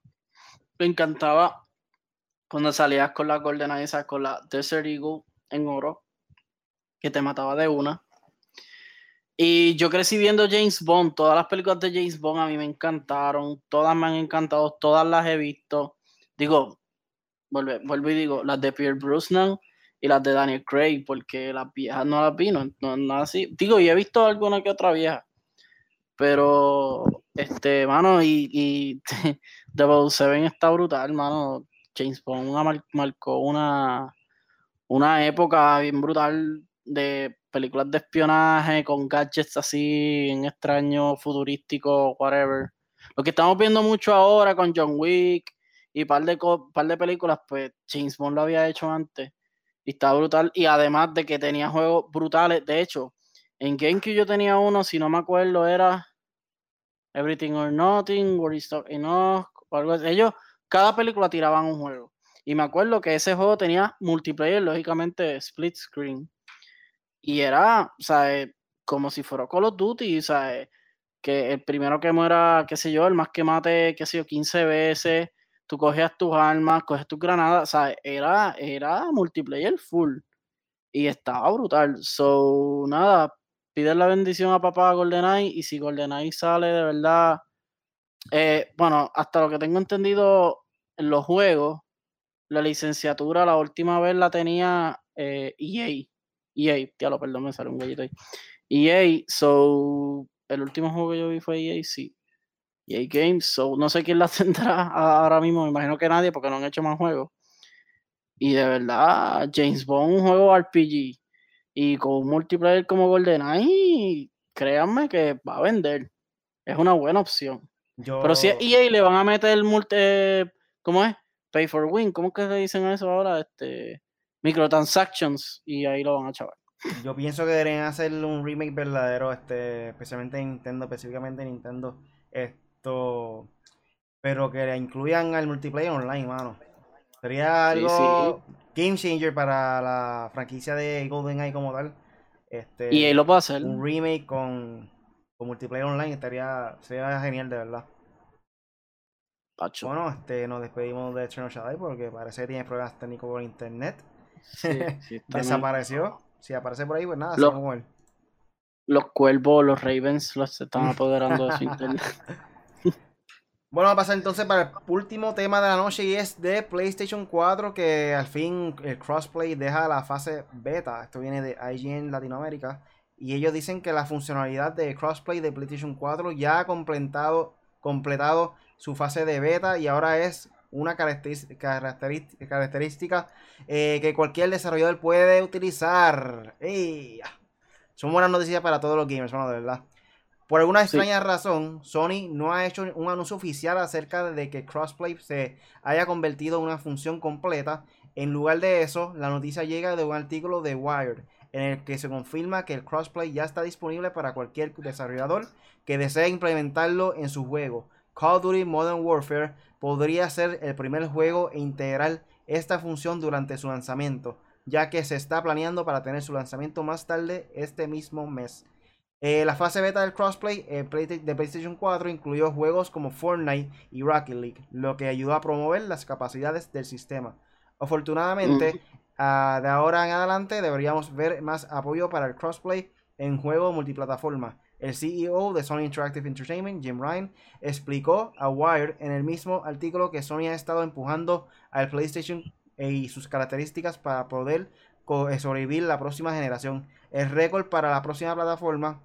Speaker 2: me encantaba cuando salías con la GoldenEye, ¿sabes? con la Desert Eagle en oro, que te mataba de una. Y yo crecí viendo James Bond, todas las películas de James Bond a mí me encantaron, todas me han encantado, todas las he visto. Digo, vuelvo, y digo, las de Pierre Brosnan y las de Daniel Craig, porque las viejas no las vi, no, no, así. Digo, y he visto alguna que otra vieja, pero, este, mano, y, y Double Seven está brutal, mano. James Bond marcó una, una época bien brutal de películas de espionaje con gadgets así, en extraño, futurístico, whatever. Lo que estamos viendo mucho ahora con John Wick y par par de películas, pues James Bond lo había hecho antes y está brutal. Y además de que tenía juegos brutales, de hecho, en GameCube yo tenía uno, si no me acuerdo, era Everything or Nothing, Where is Enough, o algo así. Ellos, cada película tiraban un juego. Y me acuerdo que ese juego tenía multiplayer, lógicamente split screen. Y era, sea, eh, como si fuera Call of Duty, sea, eh, que el primero que muera, qué sé yo, el más que mate, qué sé yo, 15 veces, tú cogías tus armas, coges tus granadas, sea, era, era multiplayer full. Y estaba brutal. So, nada, pide la bendición a papá GoldenEye y si GoldenEye sale de verdad, eh, bueno, hasta lo que tengo entendido en los juegos, la licenciatura la última vez la tenía EA. E EA, lo perdón, me sale un gallito ahí. EA, so, el último juego que yo vi fue EA, sí. EA Games, so, no sé quién la tendrá ahora mismo, me imagino que nadie porque no han hecho más juegos. Y de verdad, James Bond, un juego RPG y con un multiplayer como GoldenEye, créanme que va a vender. Es una buena opción. Pero si es EA le van a meter el multi, ¿cómo es? Pay for win, ¿cómo que se dicen eso ahora? Este, microtransactions y ahí lo van a chavar.
Speaker 1: Yo pienso que deberían hacer un remake verdadero, este, especialmente en Nintendo, específicamente Nintendo, esto, pero que le incluyan al multiplayer online, mano. Sería algo game changer para la franquicia de GoldenEye como tal. Este,
Speaker 2: y ahí lo puede hacer.
Speaker 1: Un remake con, con multiplayer online estaría, sería genial de verdad. Bueno, este, nos despedimos de Eternal Shadow porque parece que tiene problemas técnicos con internet. Desapareció. Si aparece por ahí, pues nada,
Speaker 2: los, los cuervos, los Ravens, los están apoderando de su internet.
Speaker 1: Bueno, vamos a pasar entonces para el último tema de la noche y es de PlayStation 4 que al fin el crossplay deja la fase beta. Esto viene de IGN Latinoamérica y ellos dicen que la funcionalidad de crossplay de PlayStation 4 ya ha completado, completado su fase de beta y ahora es una característica, eh, que cualquier desarrollador puede utilizar. Son buenas noticias para todos los gamers, bueno, de verdad. Por alguna extraña razón, Sony no ha hecho un anuncio oficial acerca de que Crossplay se haya convertido en una función completa. En lugar de eso, la noticia llega de un artículo de Wired, en el que se confirma que el Crossplay ya está disponible para cualquier desarrollador que desee implementarlo en su juego. Call of Duty Modern Warfare podría ser el primer juego e integrar esta función durante su lanzamiento, ya que se está planeando para tener su lanzamiento más tarde este mismo mes. Eh, la fase beta del crossplay eh, de PlayStation 4 incluyó juegos como Fortnite y Rocket League, lo que ayudó a promover las capacidades del sistema. Afortunadamente, mm. ah, de ahora en adelante deberíamos ver más apoyo para el crossplay en juegos multiplataforma, el CEO de Sony Interactive Entertainment, Jim Ryan, explicó a Wired en el mismo artículo que Sony ha estado empujando al PlayStation y sus características para poder eh, sobrevivir la próxima generación. El récord para la próxima plataforma,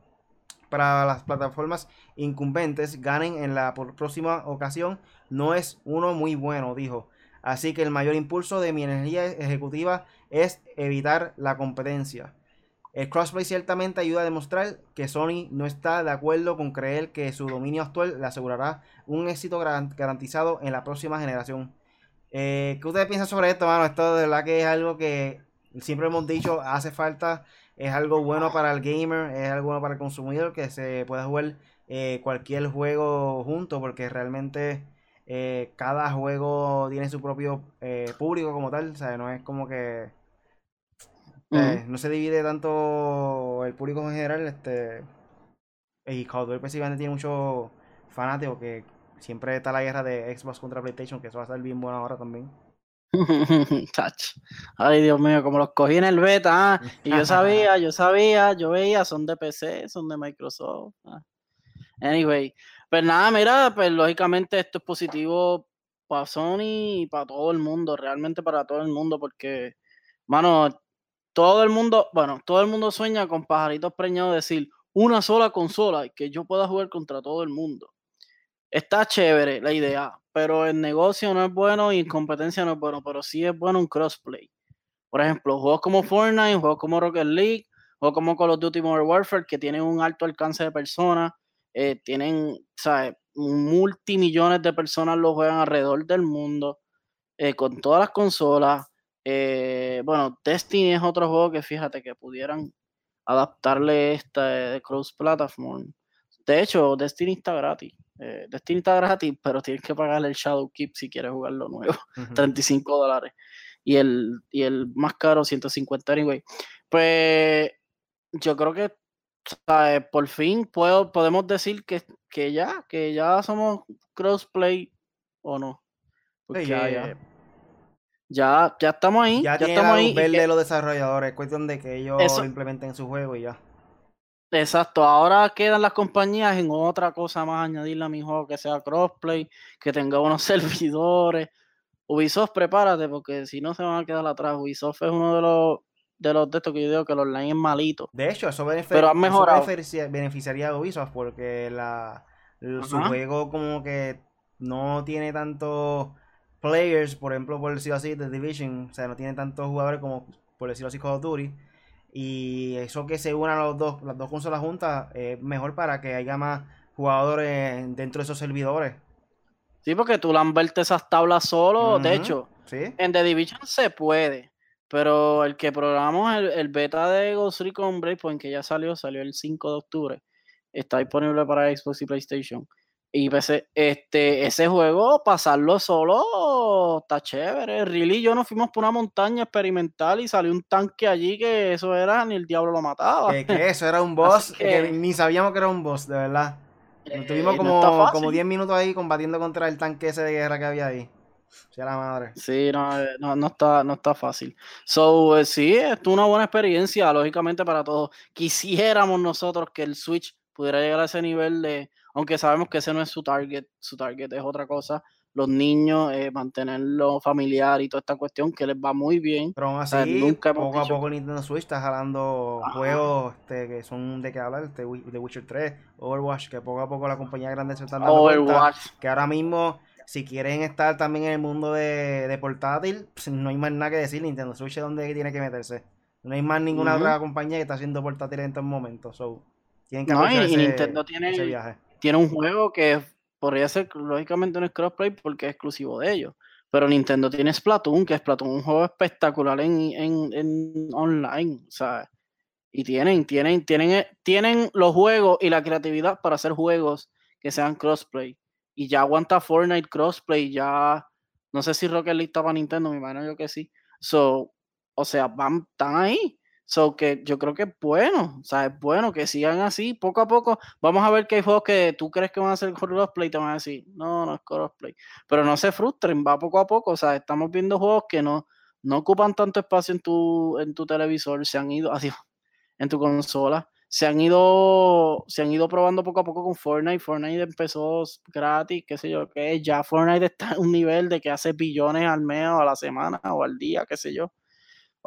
Speaker 1: para las plataformas incumbentes, ganen en la próxima ocasión, no es uno muy bueno, dijo. Así que el mayor impulso de mi energía ejecutiva es evitar la competencia. El crossplay ciertamente ayuda a demostrar que Sony no está de acuerdo con creer que su dominio actual le asegurará un éxito garantizado en la próxima generación. Eh, ¿Qué ustedes piensan sobre esto, mano? Esto de verdad que es algo que siempre hemos dicho, hace falta es algo bueno para el gamer, es algo bueno para el consumidor, que se pueda jugar eh, cualquier juego junto, porque realmente eh, cada juego tiene su propio eh, público como tal, o sea, no es como que no se divide tanto el público en general, este y Call of Duty específicamente tiene muchos fanáticos que siempre está la guerra de Xbox contra PlayStation, que eso va a estar bien bueno ahora también.
Speaker 2: Ay, Dios mío, como los cogí en el beta. ah, Y yo sabía, yo sabía, yo veía, son de PC, son de Microsoft. ah. Anyway, pues nada, mira, pues lógicamente esto es positivo para Sony y para todo el mundo, realmente para todo el mundo, porque, mano, todo el mundo, bueno, todo el mundo sueña con pajaritos preñados de decir una sola consola y que yo pueda jugar contra todo el mundo. Está chévere la idea, pero el negocio no es bueno y en competencia no es bueno, pero sí es bueno un crossplay. Por ejemplo, juegos como Fortnite, juegos como Rocket League, juegos como Call of Duty Modern Warfare, que tienen un alto alcance de personas, eh, tienen, ¿sabes? Multimillones de personas lo juegan alrededor del mundo, eh, con todas las consolas. Eh, bueno, Destiny es otro juego que fíjate que pudieran adaptarle esta de cross platform. De hecho, Destiny está gratis. Eh, Destiny está gratis, pero tienes que pagarle el Shadow Keep si quieres jugarlo nuevo.
Speaker 1: Ujú.
Speaker 2: 35 dólares. Y el, y el más caro, 150 anyway. Pues yo creo que ¿sabes? por fin puedo, podemos decir que, que ya, que ya somos crossplay o no. Porque
Speaker 1: ya, ya.
Speaker 2: ya, ya estamos ahí.
Speaker 1: Ya,
Speaker 2: Ya,
Speaker 1: tiene
Speaker 2: estamos ahí.
Speaker 1: verde
Speaker 2: que-
Speaker 1: los desarrolladores, es cuestión de que ellos
Speaker 2: Eso-
Speaker 1: lo implementen en su juego y ya.
Speaker 2: Exacto, ahora quedan las compañías en otra cosa más, añadirle a mi juego que sea crossplay, que tenga unos servidores. Ubisoft, prepárate, porque si no se van a quedar atrás. Ubisoft es uno de los de los de estos que yo digo que los online es malito.
Speaker 1: De hecho, eso,
Speaker 2: Pero han
Speaker 1: eso
Speaker 2: mejorado.
Speaker 1: beneficia- beneficiaría a Ubisoft porque la, su juego como que no tiene tantos players, por ejemplo, por decirlo así, The Division, o sea, no tiene tantos jugadores como, por decirlo así, Call of Duty. Y eso que se unan los dos, las dos consolas juntas es mejor para que haya más jugadores dentro de esos servidores.
Speaker 2: Sí, porque tú lamberte esas tablas solo, de hecho,
Speaker 1: ¿Sí?
Speaker 2: en The Division se puede, pero el que programamos el, el beta de Ghost Recon Breakpoint, que ya salió, salió el 5 de octubre, está disponible para Xbox y PlayStation. Y PC, este, ese juego, pasarlo solo, está chévere. Really, y yo nos fuimos por una montaña experimental y salió un tanque allí que eso era, ni el diablo lo mataba.
Speaker 1: Que, que eso era un boss
Speaker 2: Así
Speaker 1: que...
Speaker 2: que-
Speaker 1: ni sabíamos que era un boss, de verdad.
Speaker 2: Eh,
Speaker 1: Tuvimos
Speaker 2: no
Speaker 1: como, como
Speaker 2: fácil.
Speaker 1: 10 minutos ahí combatiendo contra el tanque ese de guerra que había ahí. Sea la madre.
Speaker 2: Sí, no, eh, no, no está, no está fácil. So, eh, sí, es una buena experiencia, lógicamente, para todos. Quisiéramos nosotros que el Switch pudiera llegar a ese nivel de, aunque sabemos que ese no es su target, su target es otra cosa, los niños, eh, mantenerlo familiar y toda esta cuestión que les va muy bien.
Speaker 1: Pero aún
Speaker 2: sea,
Speaker 1: así,
Speaker 2: nunca hemos
Speaker 1: poco a poco Nintendo Switch está jalando
Speaker 2: Ajá.
Speaker 1: juegos este, que son de qué hablar, este, Wi- The Witcher 3, Overwatch, que poco a poco la compañía grande se están dando cuenta
Speaker 2: Overwatch.
Speaker 1: que ahora mismo, si quieren estar también en el mundo de, de portátil, pues, no hay más nada que decir, Nintendo Switch es donde tiene que meterse. No hay más ninguna otra compañía que está haciendo portátil en estos momentos, so, tienen que
Speaker 2: No, y-
Speaker 1: aprovechar
Speaker 2: y
Speaker 1: ese,
Speaker 2: Nintendo tiene-
Speaker 1: ese viaje.
Speaker 2: Tiene un juego que podría ser lógicamente no es crossplay porque es exclusivo de ellos. Pero Nintendo tiene Splatoon, que Splatoon es un juego espectacular en, en, en online, sea, y tienen, tienen, tienen, eh, tienen los juegos y la creatividad para hacer juegos que sean crossplay. Y ya aguanta Fortnite crossplay, ya no sé si Rocket League está para Nintendo, me imagino yo que sí. So, o sea, van, están ahí. So que yo creo que es bueno, o sea, es bueno que sigan así, poco a poco. Vamos a ver que hay juegos que tú crees que van a ser crossplay, te van a decir, no, no es crossplay. Pero no se frustren, va poco a poco. O sea, estamos viendo juegos que no, no ocupan tanto espacio en tu, en tu televisor, se han ido, así, en tu consola, se han ido, se han ido probando poco a poco con Fortnite. Fortnite empezó gratis, qué sé yo, que ya Fortnite está en un nivel de que hace billones al mes o a la semana o al día, qué sé yo.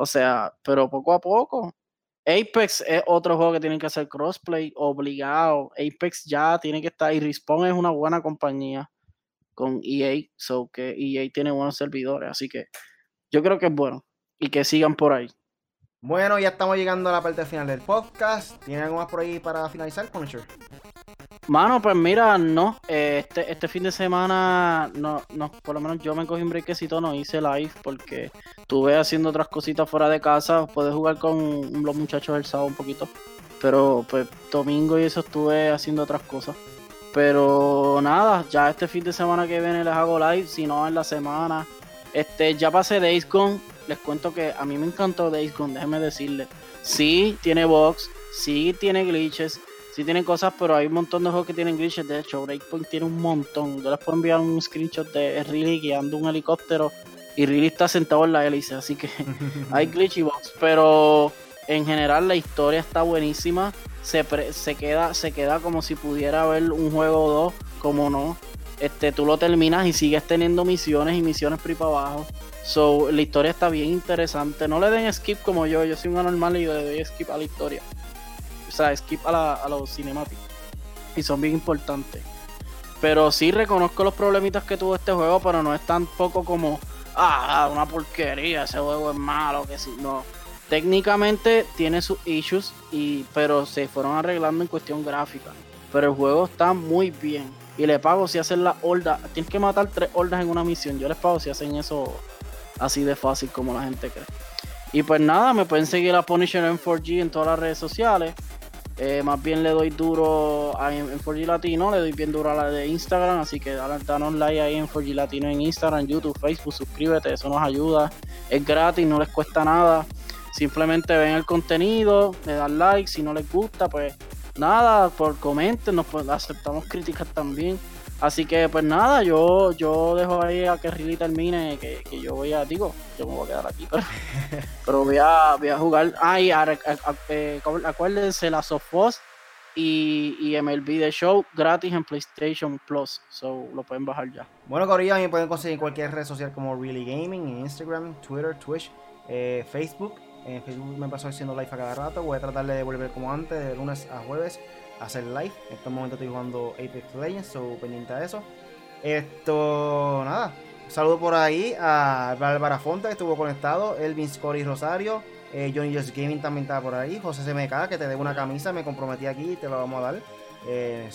Speaker 2: O sea, pero poco a poco. Apex es otro juego que tienen que hacer crossplay obligado. Apex ya tiene que estar. Y Respawn es una buena compañía con EA. So que EA tiene buenos servidores. Así que yo creo que es bueno. Y que sigan por ahí.
Speaker 1: Bueno, ya estamos llegando a la parte final del podcast. ¿Tienen algo más por ahí para finalizar, Punisher?
Speaker 2: Mano, pues mira, no. eh, este, este fin de semana, no, no, por lo menos yo me cogí un brequecito, no hice live porque estuve haciendo otras cositas fuera de casa. Pude jugar con los muchachos el sábado un poquito. Pero pues domingo y eso estuve haciendo otras cosas. Pero nada, ya este fin de semana que viene les hago live, si no en la semana. Este, ya pasé Days. Les cuento que a mí me encantó Days Gone, déjenme decirles. Sí, tiene box, sí tiene glitches, sí tiene cosas, pero hay un montón de juegos que tienen glitches. De hecho, Breakpoint tiene un montón. Yo les puedo enviar un screenshot de Riley guiando un helicóptero y Riley está sentado en la hélice, así que hay glitch y box. Pero en general la historia está buenísima. Se, pre- se, queda, se queda como si pudiera haber un juego o dos, como no. Este, tú lo terminas y sigues teniendo misiones y misiones por para abajo. So, la historia está bien interesante. No le den skip como yo. Yo soy un anormal y le doy skip a la historia. O sea, skip a, los cinemáticos. Y son bien importantes. Pero sí reconozco los problemitas que tuvo este juego, pero no es tampoco como, ah, una porquería, ese juego es malo, que sí, no. Técnicamente tiene sus issues, y, pero se fueron arreglando en cuestión gráfica. Pero el juego está muy bien. Y le pago si hacen la horda. Tienes que matar tres hordas en una misión. Yo les pago si hacen eso así de fácil como la gente cree. Y pues nada, me pueden seguir a Punisher en 4G en todas las redes sociales. Eh, más bien le doy duro en 4G Latino, le doy bien duro a la de Instagram, así que danos like ahí en 4G Latino en Instagram, YouTube, Facebook, suscríbete, eso nos ayuda. Es gratis, no les cuesta nada. Simplemente ven el contenido, le dan like, si no les gusta, pues nada, por comenten, nos aceptamos críticas también. Así que pues nada, yo yo dejo ahí a que Riley termine, que, que yo voy a, digo, yo me voy a quedar aquí, pero, pero voy, a, voy a jugar. Ay, a, a- a- eh, acuérdense la Sofos y, y MLB The Show gratis en PlayStation Plus, so lo pueden bajar ya.
Speaker 1: Bueno, Corillo, a mí me pueden conseguir en cualquier red social como Really Gaming, en Instagram, Twitter, Twitch, eh, Facebook. En Facebook me paso haciendo live a cada rato. Voy a tratar de volver como antes, de lunes a jueves, hacer live. En este momento estoy jugando Apex Legends, so pendiente a eso. Esto, nada. Un saludo por ahí a Bárbara Fonte que estuvo conectado, Elvin Scori Rosario, eh, Johnny Just Gaming también estaba por ahí, José CMK que te debo una camisa, me comprometí aquí, te la vamos a dar. Eh,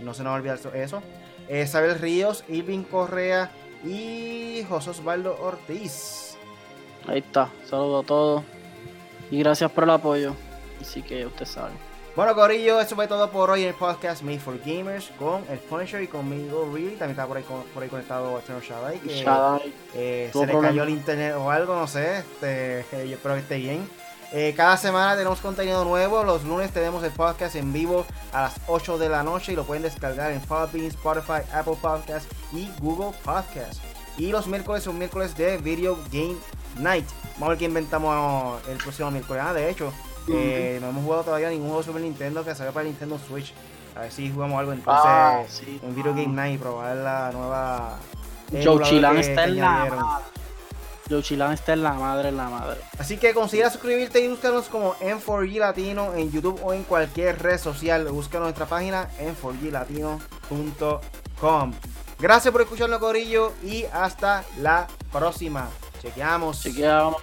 Speaker 1: no se nos va a olvidar eso. Eh, Isabel Ríos, Irving Correa y José Osvaldo Ortiz.
Speaker 2: Ahí está, saludo a todos y gracias por el apoyo. Así que usted sabe.
Speaker 1: Bueno, Corillo, eso fue todo por hoy en el podcast Made for Gamers con el Punisher y conmigo, Really. También está por ahí, por ahí conectado Eterno Shaddai. Que,
Speaker 2: Shadai.
Speaker 1: eh, se le cayó el internet o algo, no sé. Este, yo espero que esté bien. Eh, cada semana tenemos contenido nuevo. Los lunes tenemos el podcast en vivo a las 8 de la noche y lo pueden descargar en Podbean, Spotify, Apple Podcast y Google Podcast. Y los miércoles son miércoles de Video Game Night. Vamos a ver qué inventamos el próximo miércoles. Ah, de hecho, eh, no hemos jugado todavía ningún juego de Super Nintendo que salga para el Nintendo Switch. A ver si jugamos algo entonces
Speaker 2: Ah, sí.
Speaker 1: en Video Game Night, probar la nueva.
Speaker 2: Joe
Speaker 1: emulador
Speaker 2: Chilan
Speaker 1: que-
Speaker 2: está en la madre. Joe Chilan está en la madre, en la madre.
Speaker 1: Así que considera suscribirte y búscanos como M4G Latino en YouTube o en cualquier red social. Búscanos nuestra página m4glatino.com. Gracias por escucharnos, Corillo, y hasta la próxima. Chequeamos.
Speaker 2: Chequeamos.